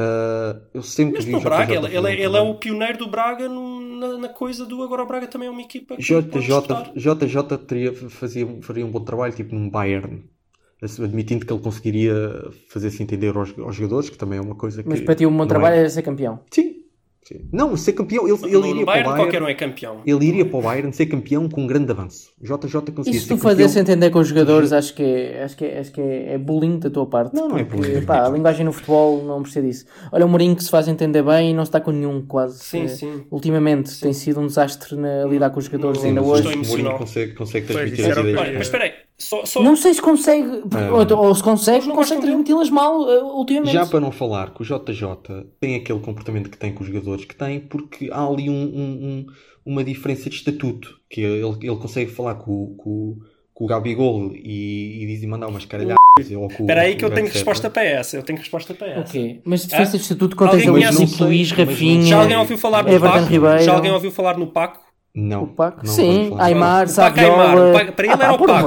Ah, eu sempre Mas vi no o Braga, ele, ele, é- ele é o pioneiro do Braga no- na, na coisa do agora o Braga também é uma equipa que JJ. JJ teria, fazia, faria um bom trabalho, tipo num Bayern, admitindo que ele conseguiria fazer-se entender aos, aos jogadores, que também é uma coisa que. Mas para ti um bom não trabalho é. era ser campeão. Sim. Não, ser campeão, ele, ele iria no para Bayern o qualquer um Bayern. é campeão. Ele iria para o Bayern ser campeão com um grande avanço. JJ E conseguia se ser tu fazes campeão. entender com os jogadores, acho que é, acho que é, acho que é, é bullying da tua parte. Não, não é porque, bullying. pá, a linguagem no futebol não precisa disso. Olha, o Mourinho que se faz entender bem e não se está com nenhum quase. Sim, Eh, sim. Ultimamente tem sido um desastre na lidar com os jogadores Sim, ainda hoje. Mourinho consegue, consegue transmitir isso as ideias. Mas espera aí, Só, só- Não sei se consegue, Ah. ou, ou se consegue, não consegue transmiti-las mal uh, ultimamente. Já para não falar que o JJ tem aquele comportamento que tem com os jogadores que tem, porque há ali um- um- um- uma diferença de estatuto. Que ele, ele consegue falar com, o- com, com o Gabigol e, e diz e mandar umas caralhadas. o- Espera aí que eu tenho etc. resposta para essa. Eu tenho resposta para essa. Ok, mas defesa Ah? de estatuto tens ali Luís, Rafinha, Já alguém ouviu falar no Paco? Ribeiro. Já alguém ouviu falar no Paco? Não. o Paco? não Sim. Aymar, O Paco Aymar. Saviola. O Paco- Para ele Ah, era pá,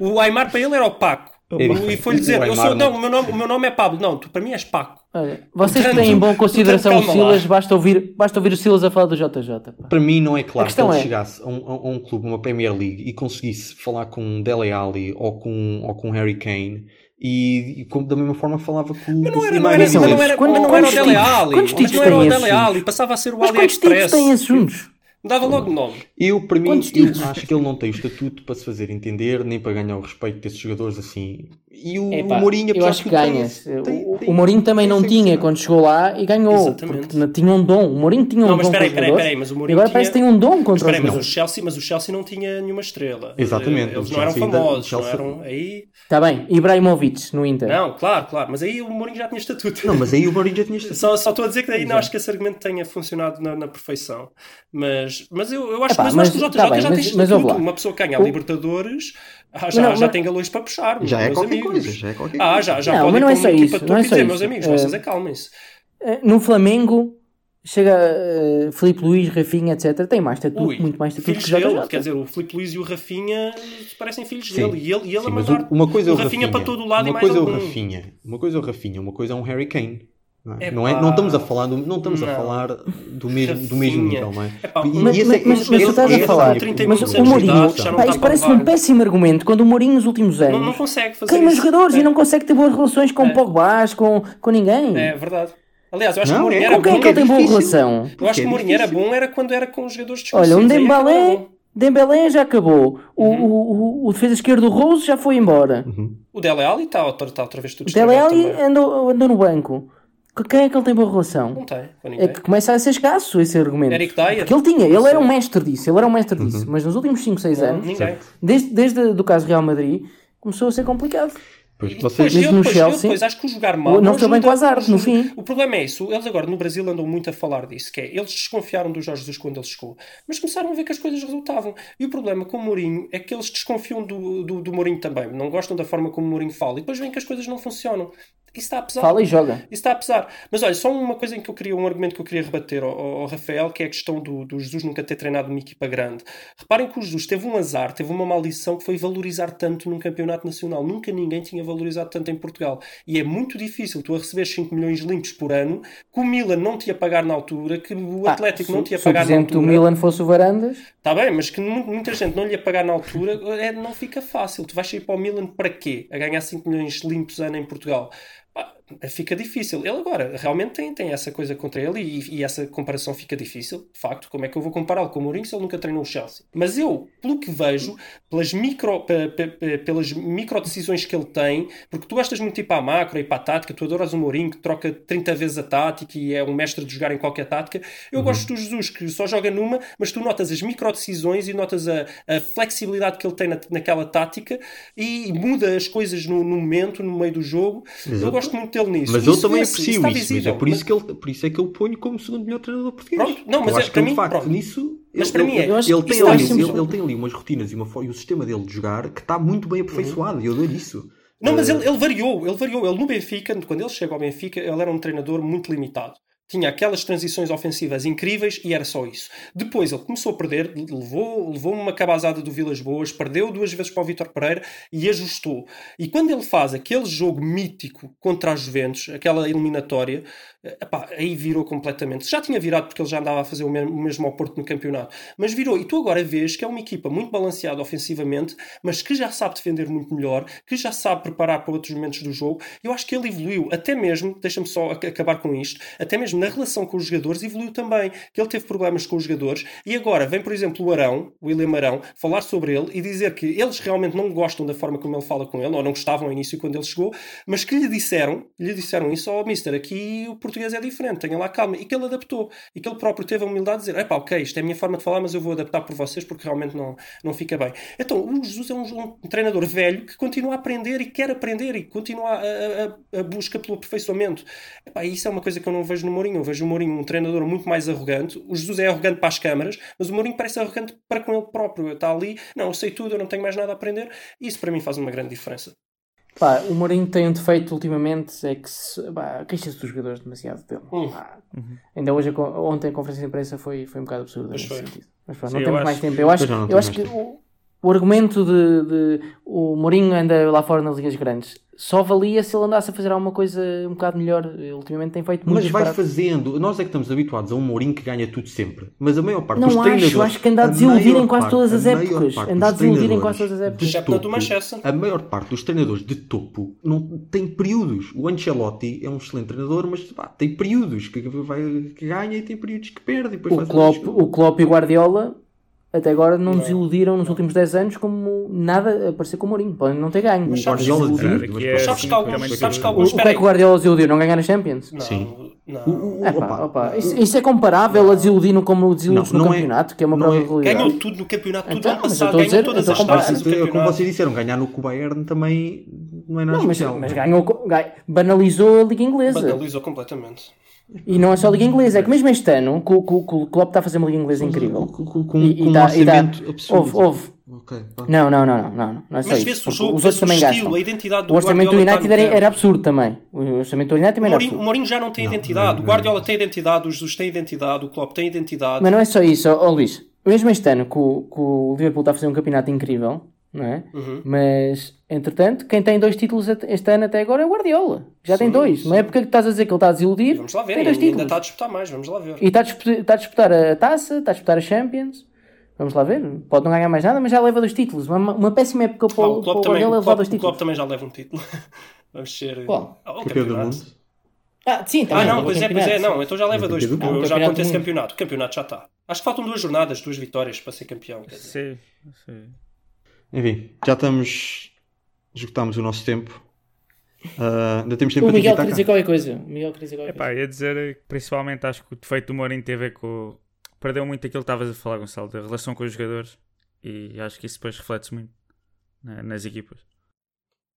o. O Aymar para ele era o Paco. É E foi-lhe dizer, o eu sou, Aymar não, o meu, nome, o meu nome é Pablo. Não, tu para mim és Paco. Olha, vocês Portanto- têm em boa consideração o. Silas, basta ouvir, basta ouvir o Silas a falar do JJ. pá. Para mim não é claro que ele é- chegasse a um, a um clube, uma Premier League, e conseguisse falar com um Dele Alli ou com, ou com Harry Kane e, e como- da mesma forma falava com Mas não era, o não era, mas não era, Quantos- mas não era o Dele Alli. quantos títulos era o têm Dele esses Alli. Passava a ser o Mas quantos títulos AliExpress. têm esses juntos? Dava logo nome. Eu, para mim, eu acho que ele não tem o estatuto para se fazer entender, nem para ganhar o respeito desses jogadores assim. E o, Epá, o Mourinho, eu acho de que tudo, tem ganha. esse- O- tem- tem- o Mourinho também não tinha quando chegou lá e ganhou. Exatamente. Não- tinha um dom. O Mourinho tinha um Não, mas dom espera aí, com os espera aí, jogadores, espera aí, mas o Mourinho agora parece que tinha- tem um dom Mas contra espera os aí, mas o. Chelsea, mas o Chelsea não tinha nenhuma estrela. Exatamente, Eles o não eram ainda- famosos, o Chelsea- não eram aí. Está Tá bem, Ibrahimovic no Inter. Não, claro, claro, mas aí o Mourinho já tinha estatuto. Não, mas aí o Mourinho já tinha estatuto. Só, só estou a dizer que daí não acho que esse argumento tenha funcionado na, na perfeição. Mas, mas eu, eu acho, Epá, mas que o mas- JJ tá bem, já mas- tem mas estatuto. Uma pessoa que ganha a Libertadores ah, já, Não, já mas- tem galões para puxar. Já é meus qualquer amigos. coisa, já é qualquer Ah, já, já Não, pode mas ir não é só isso, não é e só dizer, isso. meus amigos, Eh, vocês acalmem-se. Eh, No Flamengo, chega uh, Filipe Luís, Rafinha, etc. Tem mais estatuto, Ui, muito mais estatuto que o dele, quer dizer, o Filipe Luís e o Rafinha parecem filhos Sim. dele. E ele, e ele Sim, a mas mandar o- uma coisa é o Rafinha Rafinha, para todo lado e uma mais coisa é o algum. Rafinha, uma coisa é o Rafinha, uma coisa é um Harry Kane. Não, é? Epá. não, é, não estamos a falar do, não estamos a Não. falar do mesmo, do mesmo nível, não é? Epá, E- Mas, e esse mas, é- mas, esse- mas tu estás a é falar, minha- 30 mas o de Mourinho, pá, para parece-me um péssimo argumento quando o Mourinho nos últimos anos Não, não consegue fazer queima isso. jogadores É. e não consegue ter boas relações com É. Pogbás, com, com ninguém. É verdade. Aliás, eu acho que Não, o Mourinho é era com quem é bom. que ele tem boa relação? Eu acho que o é Mourinho era bom era quando era com os jogadores Olha, um desconhecidos. É que ele era Dembélé. Dembélé já acabou. O, Uhum. o, o, o defesa esquerdo do Rose já foi embora. Uhum. O Dele Alli está está outra vez tudo O Dele Alli andou, andou no banco. Com quem é que ele tem boa relação? Não tem, com É ninguém. que começa a ser escasso esse argumento. Eric Dyer? Porque ele tinha, ele era um mestre disso, ele era um mestre disso. Mas nos últimos 5, 6 Não, anos, ninguém. desde, desde o caso Real Madrid, começou a ser complicado. Pois E vocês, depois, eu, no depois, eu Chelsea, depois acho que o jogar mal. não não foi bem com artes, no fim. O problema é isso. Eles agora no Brasil andam muito a falar disso, que é eles desconfiaram do Jorge Jesus quando ele chegou, mas começaram a ver que as coisas resultavam. E o problema com o Mourinho é que eles desconfiam do, do, do Mourinho também. Não gostam da forma como o Mourinho fala e depois veem que as coisas não funcionam. Isso está a pesar. Fala e joga. Isso está a pesar. Mas olha, só uma coisa em que eu queria, um argumento que eu queria rebater ao, ao- Rafael, que é a questão do, do Jesus nunca ter treinado uma equipa grande. Reparem que o Jesus teve um azar, teve uma maldição que foi valorizar tanto num campeonato nacional. Nunca ninguém tinha valorizado tanto em Portugal. E é muito difícil tu a receber 5 milhões limpos por ano, que o Milan não te ia pagar na altura, que o Atlético Ah, não te ia o pagar na altura. Milan fosse o Varandas, Está bem, mas que mu- muita gente não lhe ia pagar na altura, é, não fica fácil. Tu vais sair para o Milan para quê? A ganhar 5 milhões limpos ano em Portugal. Pá, fica difícil. Ele agora realmente tem, tem essa coisa contra ele e, e essa comparação fica difícil, de facto. Como é que eu vou compará-lo com o Mourinho se ele nunca treinou o Chelsea? Mas eu, pelo que vejo, pelas micro, pe- pe- pe- pelas micro decisões que ele tem, porque tu gostas muito de ir para a macro e para a tática, tu adoras o Mourinho que troca 30 vezes a tática e é um mestre de jogar em qualquer tática. Eu gosto do Jesus que só joga numa, mas tu notas as micro decisões e notas a, a flexibilidade que ele tem na, naquela tática e muda as coisas no, no momento, no meio do jogo. Eu eu- gosto muito dele nisso. mas eu Isso também vê-se, aprecio está isso, mas é por isso, que ele, por isso é que eu ponho como segundo melhor treinador português. Pronto, não, mas eu é- acho que para ele, mim, de facto, pronto. nisso. Mas ele- para mim é- ele, ele tem isso ali, ele, ele tem ali umas rotinas e, uma, e o sistema dele de jogar que está muito bem aperfeiçoado e eu adoro isso. Não, mas Eh, ele, ele variou, ele variou. Ele no Benfica, quando ele chega ao Benfica, ele era um treinador muito limitado. Tinha aquelas transições ofensivas incríveis e era só isso. Depois ele começou a perder, levou, levou uma cabazada do Vilas Boas, perdeu duas vezes para o Vítor Pereira e ajustou. E quando ele faz aquele jogo mítico contra a Juventus, aquela eliminatória, eh, epá, aí virou completamente. Já tinha virado porque ele já andava a fazer o mesmo, o mesmo ao Porto no campeonato, mas virou. E tu agora vês que é uma equipa muito balanceada ofensivamente, mas que já sabe defender muito melhor, que já sabe preparar para outros momentos do jogo. Eu acho que ele evoluiu, até mesmo, deixa-me só ac- acabar com isto, até mesmo na relação com os jogadores evoluiu também. Que ele teve problemas com os jogadores e agora vem, por exemplo, o Arão, o William Arão, falar sobre ele e dizer que eles realmente não gostam da forma como ele fala com ele, ou não gostavam ao início quando ele chegou, mas que lhe disseram, lhe disseram isso, ó oh, mister, aqui o português é diferente, tenha lá calma. E que ele adaptou. E que ele próprio teve a humildade de dizer, epá, ok, isto é a minha forma de falar, mas eu vou adaptar por vocês porque realmente não, não fica bem. Então, o Jesus é um, um treinador velho que continua a aprender e quer aprender e continua a, a, a busca pelo aperfeiçoamento. Epá, isso é uma coisa que eu não vejo no Mourinho. Eu vejo o Mourinho um treinador muito mais arrogante. O Jesus é arrogante para as câmaras, mas o Mourinho parece arrogante para com ele próprio. Está ali, não, eu sei tudo, eu não tenho mais nada a aprender. E isso para mim faz uma grande diferença. Pá, o Mourinho tem um defeito ultimamente, é que queixa-se dos jogadores demasiado dele. Hum. Pá, Ainda hoje, ontem a conferência de imprensa foi, foi um bocado absurda. Mas pronto, Sim, não eu temos acho- mais tempo. Eu acho, não, não eu acho que o, o argumento de, de o Mourinho anda lá fora nas ligas grandes só valia se ele andasse a fazer alguma coisa um bocado melhor. Ele ultimamente tem feito muito Mas vai disparate. fazendo. Nós é que estamos habituados a um Mourinho que ganha tudo sempre. Mas a maior parte Não dos acho, treinadores. acho que anda a desiludir em quase todas as épocas. Anda a desiludir em quase todas as épocas. do topo, Manchester. A maior parte dos treinadores de topo não tem períodos. O Ancelotti é um excelente treinador, mas pá, tem períodos que, vai, que ganha e tem períodos que perde. E depois O faz Klopp, o Klopp e o Guardiola até agora não nos iludiram nos últimos 10 anos como nada a parecer com o Mourinho. Podem não ter ganho. Mas O sabes- desiludiu. desiludiu, mas é. Sabes que alguns- sabes que tudo. O, alguns- o que é que o Guardiola desiludiu? Não ganhar a Champions? Não, Sim. não. É pá, opa, Isso, isso é comparável a desiludir como desiludes Não, no não é- campeonato, que é uma prova é- de realidade. Ganhou tudo no campeonato, tudo Então, ano mas passado, ganhou dizer- todas as taças Como vocês disseram, ganhar no Bayern também não é nada Não, mas, especial. mas ganhou, ganhou- banalizou a Liga Inglesa. Banalizou completamente. E não é só a Liga Inglesa, é que mesmo este ano, que o, que o- Klopp está a fazer uma Liga Inglesa incrível. Com, com- com- E- com e um e orçamento absurdo. Houve, houve. Não, não, não, não, não, não, não é só Mas isso. vê-se o jogo, os outros também estilo, gastam. a identidade do O orçamento do Guardiola United está no era, era absurdo também. O orçamento do United também era Mourinho, o absurdo. Mourinho já não tem identidade, o Guardiola tem identidade, o Jesus tem identidade, o Klopp tem identidade. Mas não é só isso, ó ó, Luís. Mesmo este ano que o, que o Liverpool está a fazer um campeonato incrível, não é? Uhum. Mas, entretanto, quem tem dois títulos este ano até agora é o Guardiola. Já tem Sim, dois. sim. Uma época que estás a dizer que ele está a desiludir, Vamos lá ver, tem dois ainda títulos. está a disputar mais, vamos lá ver. E está a, disputar, está a disputar a taça, está a disputar a Champions. Vamos lá ver. Pode não ganhar mais nada, mas já leva dois títulos. Uma, uma péssima época para, Ah, o- para o Guardiola levar dois o Klopp títulos. também já leva um título. Vamos ser. Qual? Ah, o Campeão do campeonato. mundo. Ah, sim, Ah, também. não, leva pois o é, pois é, não, então já leva dois, porque mundo. já esse mundo. campeonato. O campeonato já está. Acho que faltam duas jornadas, duas vitórias para ser campeão. Sim, sim. Enfim, já estamos. Esgotámos o nosso tempo. Ah, ainda temos tempo O para Miguel queria dizer qualquer coisa. O Miguel queria dizer qualquer Epá, coisa. ia dizer que principalmente acho que o defeito do Mourinho ver com. Perdeu muito aquilo que estavas a falar, Gonçalo, da relação com os jogadores e acho que isso depois reflete-se muito né, nas equipas.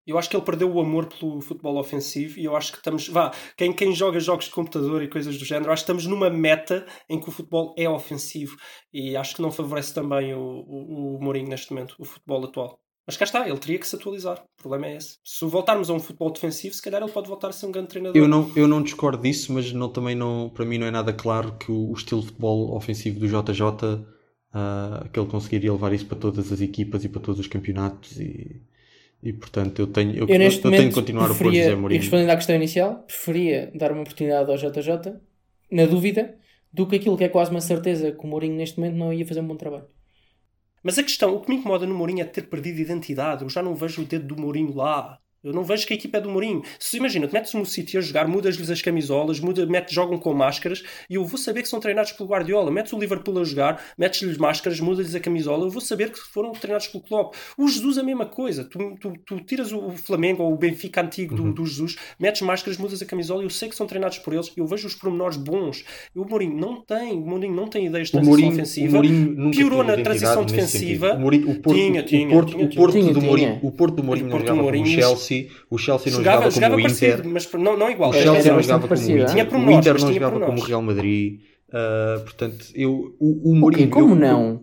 Eu acho que ele perdeu o amor pelo futebol ofensivo e eu acho que estamos. Vá, quem, quem joga jogos de computador e coisas do género, acho que estamos numa meta em que o futebol é ofensivo e acho que não favorece também o, o, o Mourinho neste momento, o futebol atual. Mas cá está, ele teria que se atualizar. O problema é esse. Se voltarmos a um futebol defensivo, se calhar ele pode voltar a ser um grande treinador. Eu não, eu não discordo disso, mas não, também não, para mim não é nada claro que o, o estilo de futebol ofensivo do JJ ah, que ele conseguiria levar isso para todas as equipas e para todos os campeonatos e, e portanto eu tenho eu, Eu neste eu tenho momento que continuar preferia, José e Mourinho. respondendo à questão inicial, preferia dar uma oportunidade ao JJ, na dúvida, do que aquilo que é quase uma certeza que o Mourinho neste momento não ia fazer um bom trabalho. Mas a questão, o que me incomoda no Mourinho é ter perdido identidade. Eu já não vejo o dedo do Mourinho lá. Eu não vejo que a equipa é do Mourinho. Se imagina, tu metes no City a jogar, mudas-lhes as camisolas, muda, metes, jogam com máscaras e eu vou saber que são treinados pelo Guardiola. Metes o Liverpool a jogar, metes-lhes máscaras, mudas-lhes a camisola, eu vou saber que foram treinados pelo Klopp. O Jesus a mesma coisa. Tu, tu, tu tiras o Flamengo ou o Benfica antigo do, do Jesus, metes máscaras, mudas a camisola e eu sei que são treinados por eles. Eu vejo os pormenores bons. O Mourinho não tem. O Mourinho não tem ideias de transição Mourinho, ofensiva. piorou na transição defensiva. O, Mourinho, o Porto, Tinha, o tinha, Porto, tinha, o Porto do Mourinho, o Porto do Mourinho O Porto do Mourinho- Chelsea, o Chelsea não Jogava, jogava, jogava como o Inter. parecido, mas não, não igual. O Chelsea não jogava como o Inter. é? O Inter não jogava como o. Real Madrid. Ah, portanto, eu, o, o Mourinho. Como eu- não?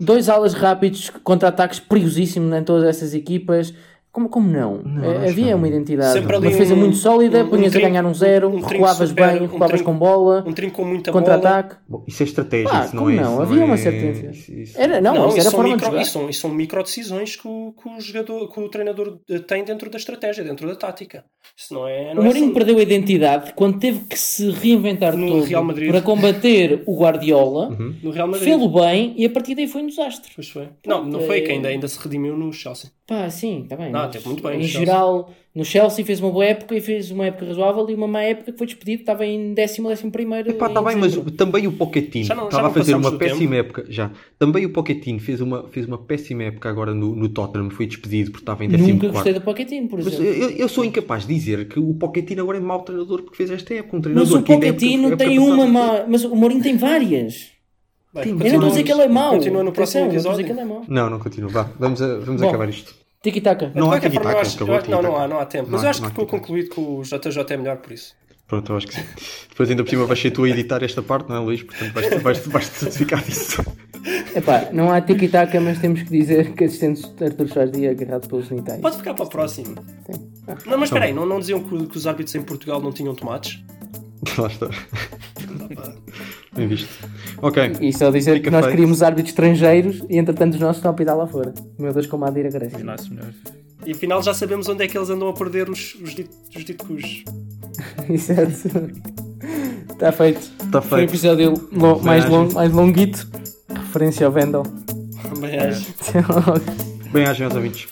Dois alas rápidos, contra-ataques perigosíssimos em todas essas equipas. Como, como não? Não, acho Havia que uma não. identidade. Sempre Uma defesa um- muito sólida, um- um punhas trinco- a ganhar um zero, um recuavas super, bem, um recuavas trinco- com bola, Um trinco com muita contra-ataque. Isso é estratégia, Ah, isso não é. não? isso Havia é- uma certa identidade. isso- isso- Era, não, Não, isso era forma de micro, jogar. isso, são, isso são micro decisões que o, que o jogador, que o treinador tem dentro da estratégia, dentro da tática. Isso não é. Não O Mourinho é assim. perdeu a identidade quando teve que se reinventar No todo Real Madrid. para combater o Guardiola. Uhum. no Real Madrid. Fê-lo bem e a partir daí foi um desastre. Pois foi. Não, não foi é- que ainda, ainda se redimiu no Chelsea. Pá, sim, está bem. Não, mas muito bem no Em Chelsea. geral, no Chelsea fez uma boa época e fez uma época razoável e uma má época que foi despedido, estava em décimo, décimo primeiro. Epá, em tá bem, mas também o Pochettino Já não- já estava não a fazer uma péssima época. Já. Também o Pochettino fez uma, fez uma péssima época agora no, no Tottenham, foi despedido porque estava em Nunca 14 gostei do Pochettino, por Mas exemplo. eu, eu sou incapaz de dizer que o Pochettino agora é mau treinador porque fez esta época. Um Mas treinador o que ainda é Pochettino época- tem época uma má. Mas o Mourinho tem várias. Bem, Eu não estou a dizer que ele é mau. Continua no próximo Atenção, não estou a episódio. dizer que ele é mau. Não, não continua. Vá, vamos, a- vamos Bom. acabar isto. Tiki-taka. Não há tiki-taka, não, não há, não há tempo. Não Mas há- eu acho que concluído que o JJ é melhor por isso. Pronto, eu acho que sim. Depois ainda por cima vais ser tu a editar esta parte, não é Luís? Portanto vais, vais, vais certificar disso. Epá, não há tiki-taka, mas temos que dizer que assistente de Arthur é agarrado pelos genitais. Pode ficar para o próximo. Sim. Ah. Não, mas espera aí, não, não diziam que, que os árbitros em Portugal não tinham tomates? Lá está. Bem visto. Ok. E só dizer Fica que nós feito. queríamos árbitros estrangeiros e entretanto os nossos estão a pitar lá fora. Meu Deus, como há de ir a Grécia. Nossos melhores. E afinal já sabemos onde é que eles andam a perder os, os, dit, os ditcos. Exato. Está feito. Está Foi um feito. episódio lo- mais, longo, mais longuito. Referência ao Vendel. Bem, acho. Até logo. Bem, aos meus ouvintes.